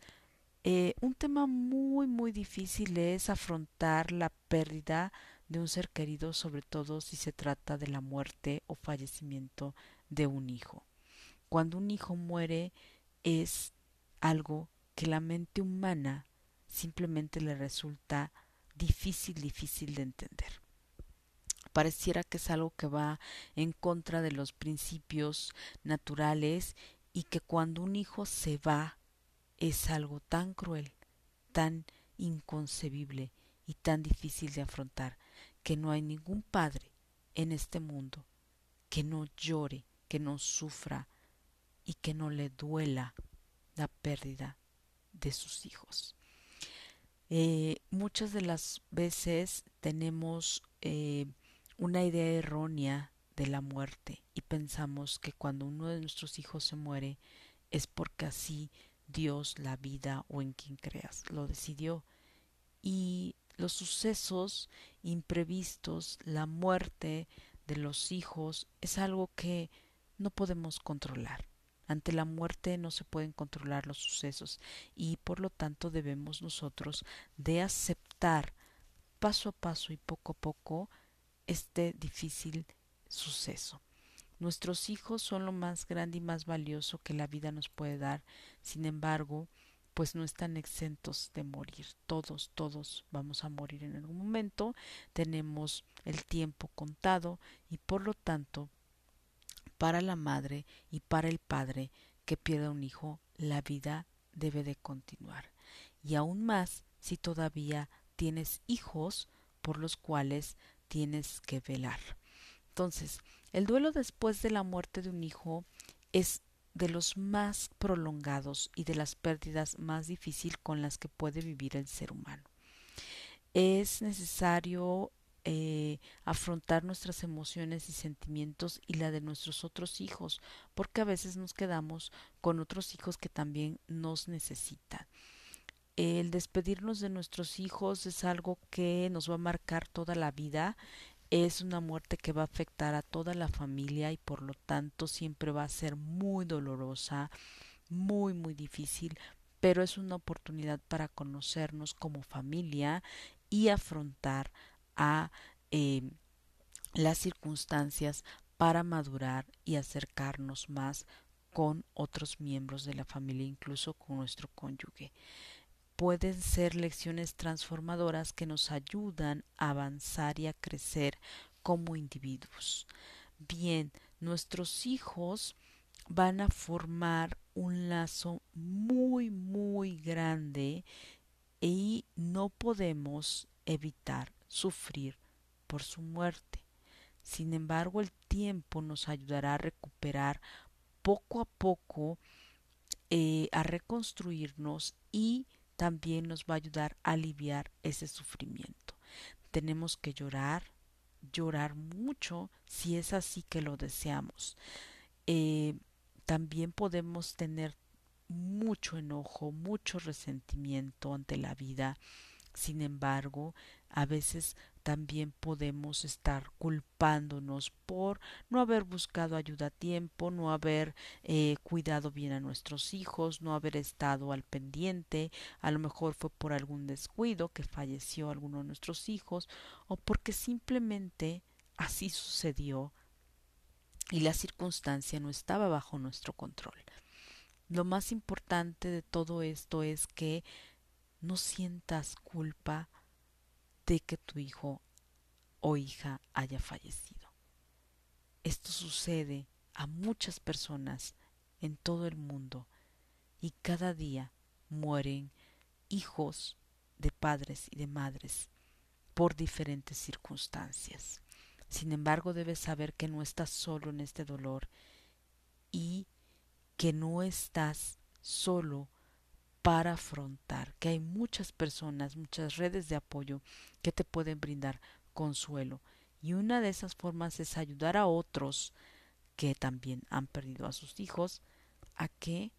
eh, un tema muy muy difícil es afrontar la pérdida de un ser querido, sobre todo si se trata de la muerte o fallecimiento de un hijo cuando un hijo muere es algo que la mente humana simplemente le resulta difícil, difícil de entender. Pareciera que es algo que va en contra de los principios naturales y que cuando un hijo se va es algo tan cruel, tan inconcebible y tan difícil de afrontar que no hay ningún padre en este mundo que no llore, que no sufra, y que no le duela la pérdida de sus hijos. Eh, muchas de las veces tenemos eh, una idea errónea de la muerte y pensamos que cuando uno de nuestros hijos se muere es porque así Dios, la vida o en quien creas lo decidió. Y los sucesos imprevistos, la muerte de los hijos es algo que no podemos controlar. Ante la muerte no se pueden controlar los sucesos y por lo tanto debemos nosotros de aceptar paso a paso y poco a poco este difícil suceso. Nuestros hijos son lo más grande y más valioso que la vida nos puede dar. Sin embargo, pues no están exentos de morir. Todos, todos vamos a morir en algún momento. Tenemos el tiempo contado y por lo tanto para la madre y para el padre que pierda un hijo, la vida debe de continuar. Y aún más si todavía tienes hijos por los cuales tienes que velar. Entonces, el duelo después de la muerte de un hijo es de los más prolongados y de las pérdidas más difíciles con las que puede vivir el ser humano. Es necesario eh, afrontar nuestras emociones y sentimientos y la de nuestros otros hijos, porque a veces nos quedamos con otros hijos que también nos necesitan. El despedirnos de nuestros hijos es algo que nos va a marcar toda la vida es una muerte que va a afectar a toda la familia y por lo tanto siempre va a ser muy dolorosa, muy muy difícil, pero es una oportunidad para conocernos como familia y afrontar a eh, las circunstancias para madurar y acercarnos más con otros miembros de la familia, incluso con nuestro cónyuge pueden ser lecciones transformadoras que nos ayudan a avanzar y a crecer como individuos. Bien, nuestros hijos van a formar un lazo muy, muy grande y no podemos evitar sufrir por su muerte. Sin embargo, el tiempo nos ayudará a recuperar poco a poco, eh, a reconstruirnos y también nos va a ayudar a aliviar ese sufrimiento. Tenemos que llorar, llorar mucho si es así que lo deseamos. Eh, también podemos tener mucho enojo, mucho resentimiento ante la vida. Sin embargo, a veces también podemos estar culpándonos por no haber buscado ayuda a tiempo, no haber eh, cuidado bien a nuestros hijos, no haber estado al pendiente, a lo mejor fue por algún descuido que falleció alguno de nuestros hijos o porque simplemente así sucedió y la circunstancia no estaba bajo nuestro control. Lo más importante de todo esto es que no sientas culpa de que tu hijo o hija haya fallecido. Esto sucede a muchas personas en todo el mundo y cada día mueren hijos de padres y de madres por diferentes circunstancias. Sin embargo, debes saber que no estás solo en este dolor y que no estás solo para afrontar, que hay muchas personas, muchas redes de apoyo que te pueden brindar consuelo. Y una de esas formas es ayudar a otros que también han perdido a sus hijos a que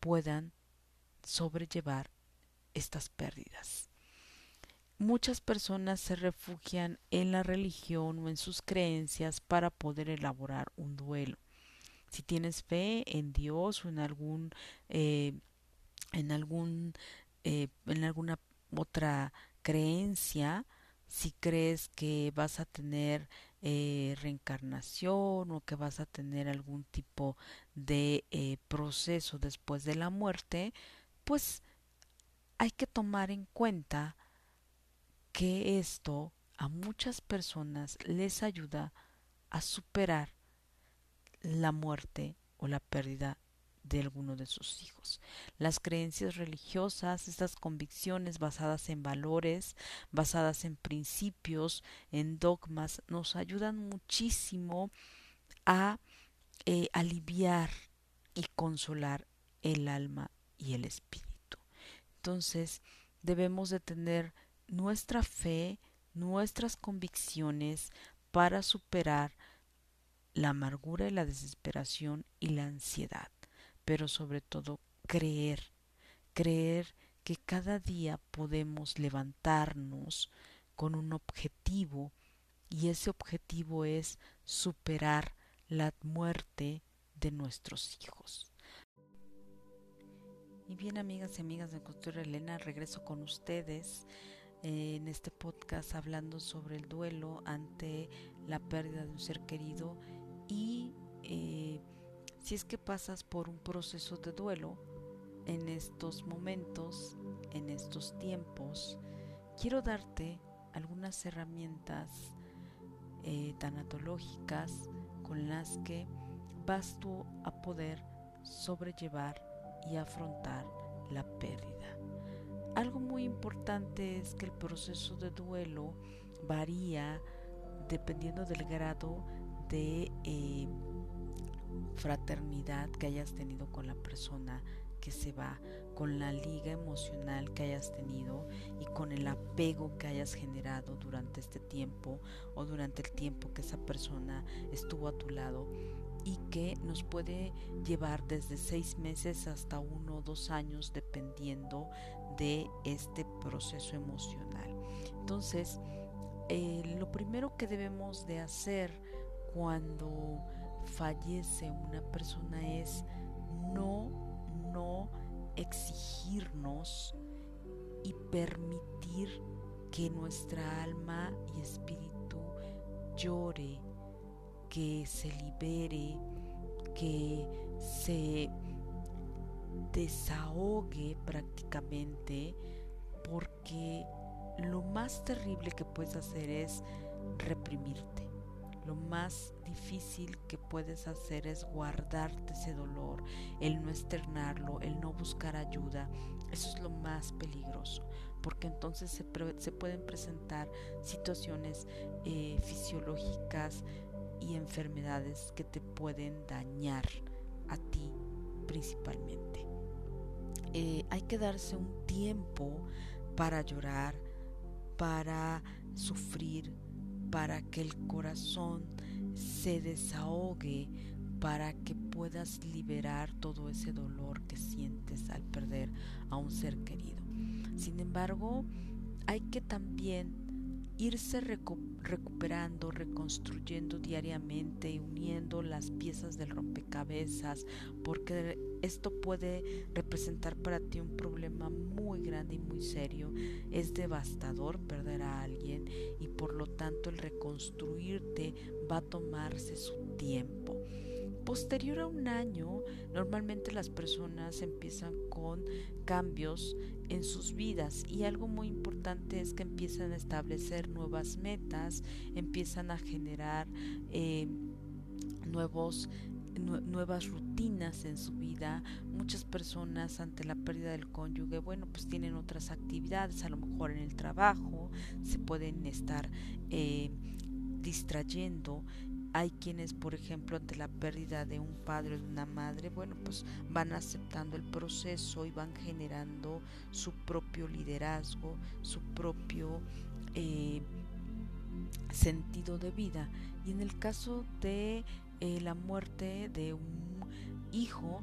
puedan sobrellevar estas pérdidas. Muchas personas se refugian en la religión o en sus creencias para poder elaborar un duelo. Si tienes fe en Dios o en algún eh, en algún eh, en alguna otra creencia si crees que vas a tener eh, reencarnación o que vas a tener algún tipo de eh, proceso después de la muerte pues hay que tomar en cuenta que esto a muchas personas les ayuda a superar la muerte o la pérdida de alguno de sus hijos. Las creencias religiosas, estas convicciones basadas en valores, basadas en principios, en dogmas, nos ayudan muchísimo a eh, aliviar y consolar el alma y el espíritu. Entonces, debemos de tener nuestra fe, nuestras convicciones para superar la amargura y la desesperación y la ansiedad pero sobre todo creer, creer que cada día podemos levantarnos con un objetivo y ese objetivo es superar la muerte de nuestros hijos. Y bien amigas y amigas de Costura Elena, regreso con ustedes eh, en este podcast hablando sobre el duelo ante la pérdida de un ser querido y eh, si es que pasas por un proceso de duelo en estos momentos, en estos tiempos, quiero darte algunas herramientas eh, tanatológicas con las que vas tú a poder sobrellevar y afrontar la pérdida. Algo muy importante es que el proceso de duelo varía dependiendo del grado de eh, fraternidad que hayas tenido con la persona que se va, con la liga emocional que hayas tenido y con el apego que hayas generado durante este tiempo o durante el tiempo que esa persona estuvo a tu lado y que nos puede llevar desde seis meses hasta uno o dos años dependiendo de este proceso emocional. Entonces, eh, lo primero que debemos de hacer cuando fallece una persona es no, no exigirnos y permitir que nuestra alma y espíritu llore, que se libere, que se desahogue prácticamente, porque lo más terrible que puedes hacer es reprimirte. Lo más difícil que puedes hacer es guardarte ese dolor, el no externarlo, el no buscar ayuda. Eso es lo más peligroso, porque entonces se, pueden presentar situaciones eh, fisiológicas y enfermedades que te pueden dañar a ti principalmente. Eh, hay que darse un tiempo para llorar, para sufrir, para que el corazón se desahogue, para que puedas liberar todo ese dolor que sientes al perder a un ser querido. Sin embargo, hay que también irse recuperando, reconstruyendo diariamente y uniendo las piezas del rompecabezas, porque esto puede representar para ti un problema muy grande y muy serio. Es devastador perder a alguien y por lo tanto el reconstruirte va a tomarse su tiempo. Posterior a un año, normalmente las personas empiezan con cambios en sus vidas y algo muy importante es que empiezan a establecer nuevas metas, empiezan a generar eh, nuevos nuevas rutinas en su vida. Muchas personas ante la pérdida del cónyuge, bueno, pues tienen otras actividades, a lo mejor en el trabajo, se pueden estar eh, distrayendo hay quienes, por ejemplo, ante la pérdida de un padre o de una madre, bueno, pues van aceptando el proceso y van generando su propio liderazgo, su propio eh, sentido de vida. Y en el caso de eh, la muerte de un hijo,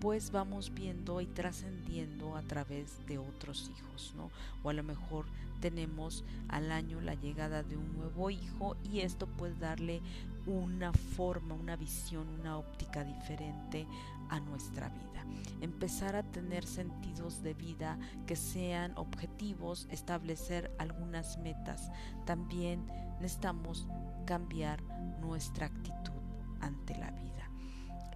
pues vamos viendo y trascendiendo a través de otros hijos, ¿no? O a lo mejor tenemos al año la llegada de un nuevo hijo y esto puede darle una forma, una visión, una óptica diferente a nuestra vida. Empezar a tener sentidos de vida que sean objetivos, establecer algunas metas. También necesitamos cambiar nuestra actitud ante la vida.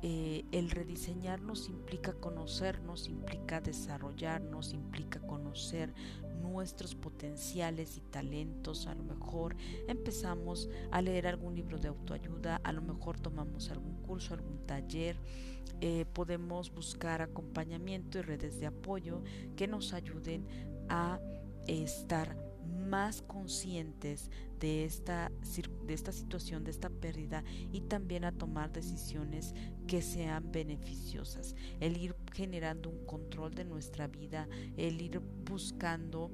Eh, el rediseñarnos implica conocernos, implica desarrollarnos, implica conocer nuestros potenciales y talentos. A lo mejor empezamos a leer algún libro de autoayuda, a lo mejor tomamos algún curso, algún taller. Eh, podemos buscar acompañamiento y redes de apoyo que nos ayuden a estar más conscientes de esta, de esta situación, de esta pérdida y también a tomar decisiones que sean beneficiosas. El ir generando un control de nuestra vida, el ir buscando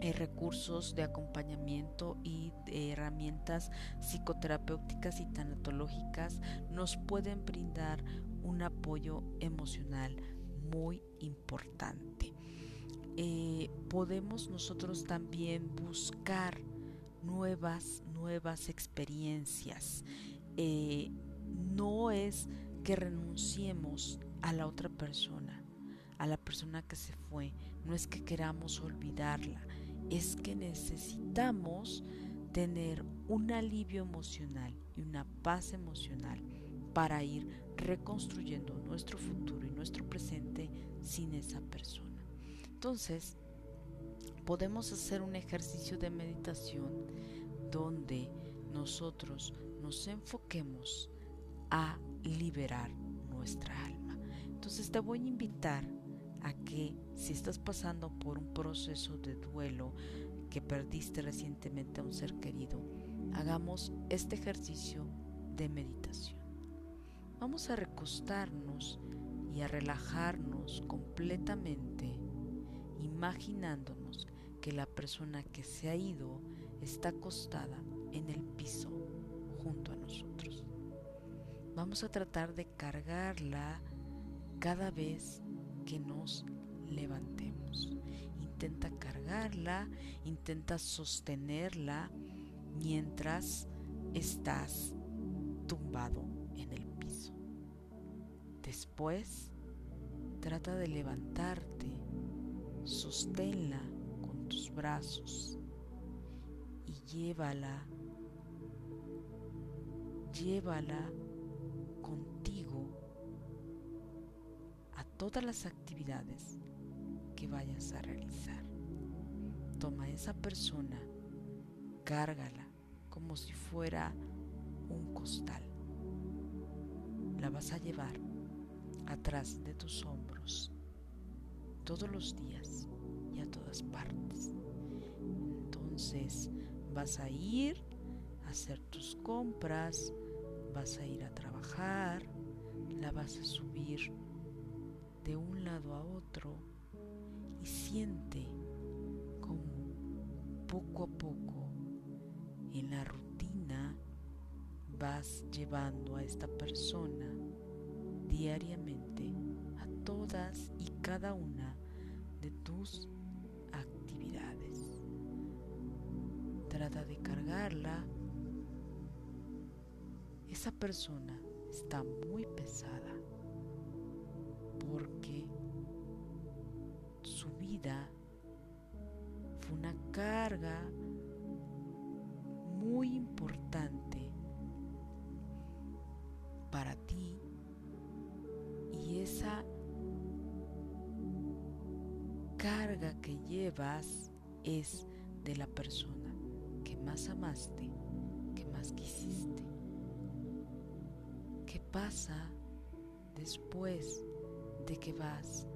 eh, recursos de acompañamiento y herramientas psicoterapéuticas y tanatológicas nos pueden brindar un apoyo emocional muy importante. Eh, podemos nosotros también buscar nuevas, nuevas experiencias. Eh, no es que renunciemos a la otra persona, a la persona que se fue, no es que queramos olvidarla, es que necesitamos tener un alivio emocional y una paz emocional para ir reconstruyendo nuestro futuro y nuestro presente sin esa persona. Entonces, podemos hacer un ejercicio de meditación donde nosotros nos enfoquemos a liberar nuestra alma. Entonces te voy a invitar a que si estás pasando por un proceso de duelo, que perdiste recientemente a un ser querido, hagamos este ejercicio de meditación. Vamos a recostarnos y a relajarnos completamente, imaginándonos que la persona que se ha ido está acostada en el piso junto a nosotros. Vamos a tratar de cargarla cada vez que nos levantemos. Intenta cargarla, intenta sostenerla mientras estás tumbado en el piso. Después, trata de levantarte, sosténla brazos y llévala, llévala contigo a todas las actividades que vayas a realizar. Toma esa persona, cárgala como si fuera un costal. La vas a llevar atrás de tus hombros todos los días y a todas partes. Entonces vas a ir a hacer tus compras, vas a ir a trabajar, la vas a subir de un lado a otro y siente como poco a poco en la rutina vas llevando a esta persona diariamente a todas y cada una de tus Trata de cargarla. Esa persona está muy pesada porque su vida fue una carga muy importante para ti y esa carga que llevas es de la persona que más amaste, que más quisiste. ¿Qué pasa después de que vas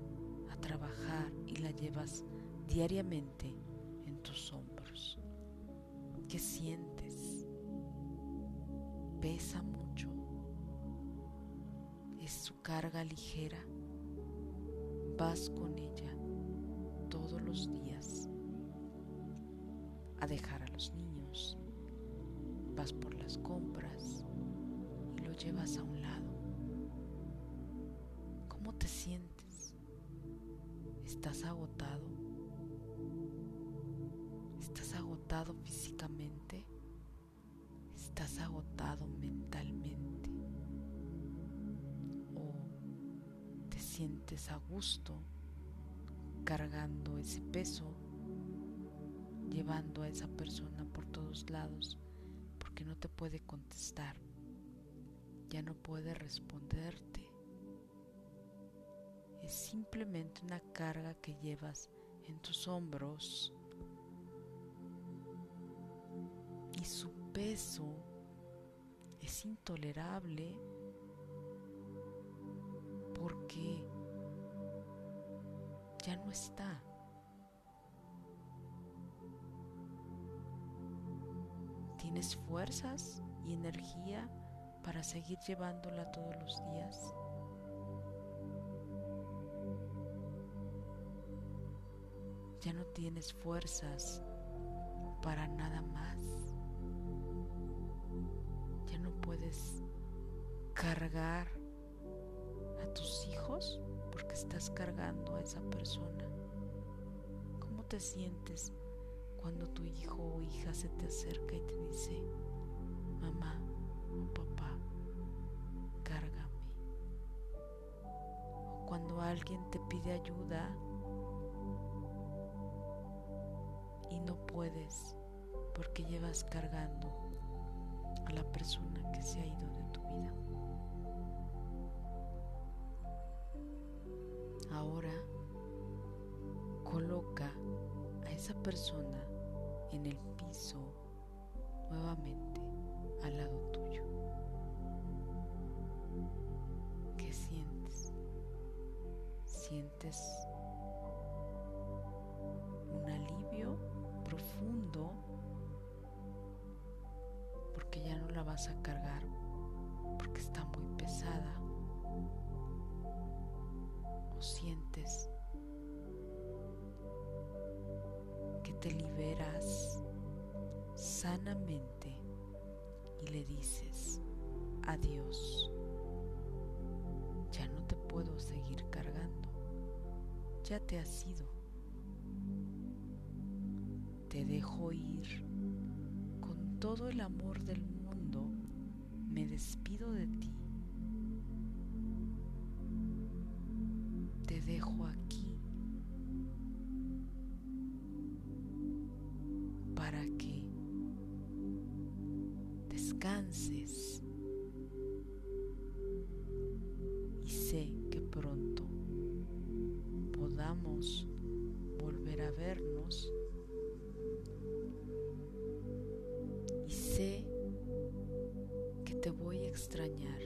a trabajar y la llevas diariamente en tus hombros. ¿Qué sientes? Pesa mucho. Es su carga ligera. Vas con ella todos los días a dejar a los niños. Vas por las compras y lo llevas a un lado ¿Cómo te sientes? ¿Estás agotado? ¿Estás agotado físicamente? ¿Estás agotado mentalmente? ¿O te sientes a gusto cargando ese peso, llevando a esa persona por todos lados porque no te puede contestar? Ya no puede responderte es simplemente una carga que llevas en tus hombros y su peso es intolerable porque ya no está. ¿Tienes fuerzas y energía para seguir llevándola todos los días? ya no tienes fuerzas para nada más. Ya no puedes cargar a tus hijos porque estás cargando a esa persona. ¿Cómo te sientes cuando tu hijo o hija se te acerca y te dice, mamá o papá, cárgame? O cuando alguien te pide ayuda y no puedes porque llevas cargando a la persona que se ha ido de tu vida. Ahora coloca esa persona en el piso nuevamente al lado tuyo. ¿Qué sientes? ¿Sientes un alivio porque ya no la vas a cargar, porque que está muy pesada o sientes te liberas sanamente y le dices adiós. Ya no te puedo seguir cargando. Ya te has ido. Te dejo ir. Con todo el amor del mundo me despido de ti. Descanses y sé que pronto podamos volver a vernos. Y sé que te voy a extrañar,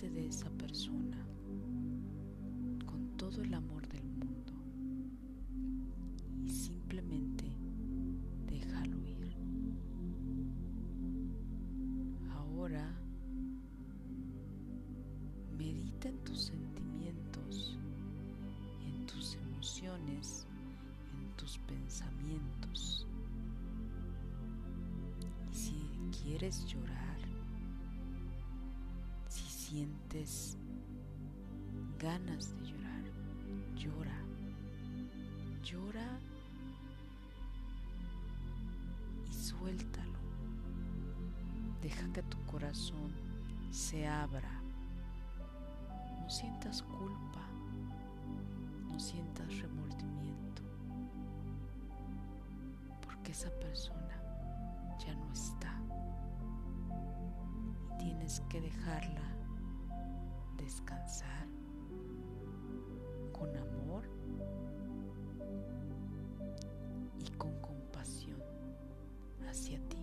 De esa persona con todo el amor del mundo y simplemente déjalo ir. Ahora medita en tus sentimientos, en tus emociones, en tus pensamientos. Y si quieres llorar, sientes ganas de llorar, llora. Llora y suéltalo. Deja que tu corazón se abra. No sientas culpa, no sientas remordimiento, porque esa persona ya no está y tienes que dejarla descansar con amor y con compasión hacia ti.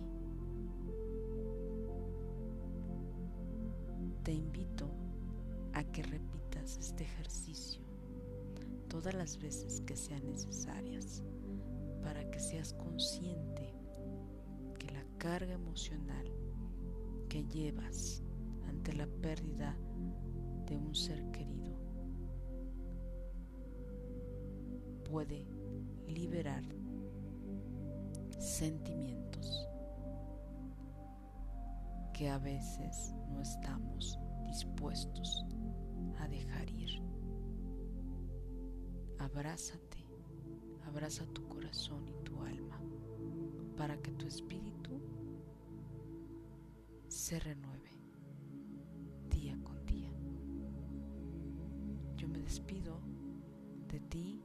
Te invito a que repitas este ejercicio todas las veces que sean necesarias para que seas consciente que la carga emocional que llevas ante la pérdida de un ser querido puede liberar sentimientos que a veces no estamos dispuestos a dejar ir. Abrázate, abraza tu corazón y tu alma para que tu espíritu se renueve me despido de ti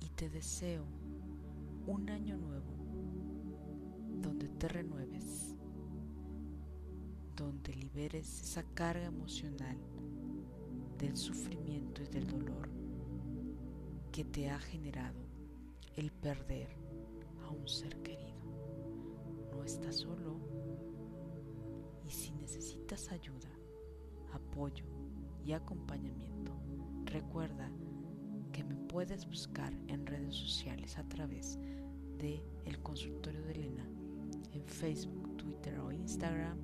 y te deseo un año nuevo donde te renueves, donde liberes esa carga emocional del sufrimiento y del dolor que te ha generado el perder a un ser querido. No estás solo y si necesitas ayuda, apoyo y acompañamiento, recuerda que me puedes buscar en redes sociales a través de el consultorio de Elena en Facebook, Twitter o Instagram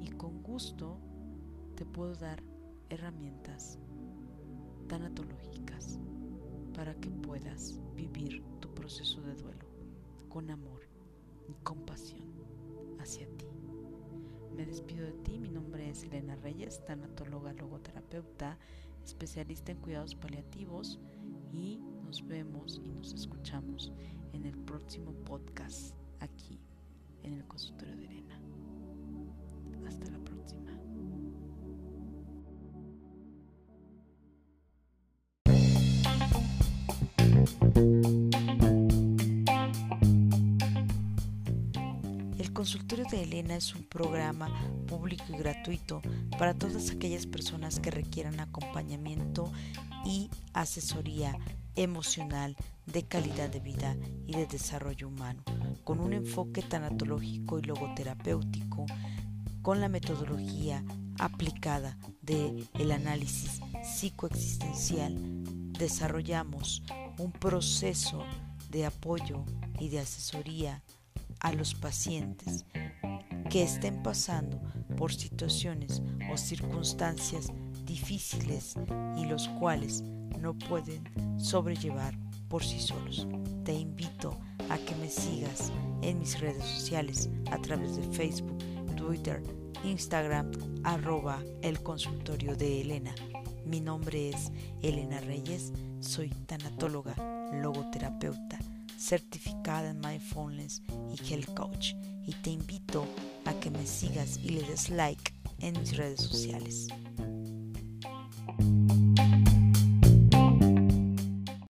y con gusto te puedo dar herramientas tanatológicas para que puedas vivir tu proceso de duelo con amor y compasión hacia ti. Me despido de ti, mi nombre es Elena Reyes, tanatóloga logoterapeuta, especialista en cuidados paliativos y nos vemos y nos escuchamos en el próximo podcast aquí en el consultorio de Elena. Hasta la próxima. Consultorio de Elena es un programa público y gratuito para todas aquellas personas que requieran acompañamiento y asesoría emocional de calidad de vida y de desarrollo humano, con un enfoque tanatológico y logoterapéutico, con la metodología aplicada del el análisis psicoexistencial desarrollamos un proceso de apoyo y de asesoría a los pacientes que estén pasando por situaciones o circunstancias difíciles y los cuales no pueden sobrellevar por sí solos. Te invito a que me sigas en mis redes sociales a través de Facebook, Twitter, Instagram, arroba el consultorio de Elena. Mi nombre es Elena Reyes, soy tanatóloga, logoterapeuta, certificada en mindfulness y health coach y te invito a que me sigas y le des like en mis redes sociales.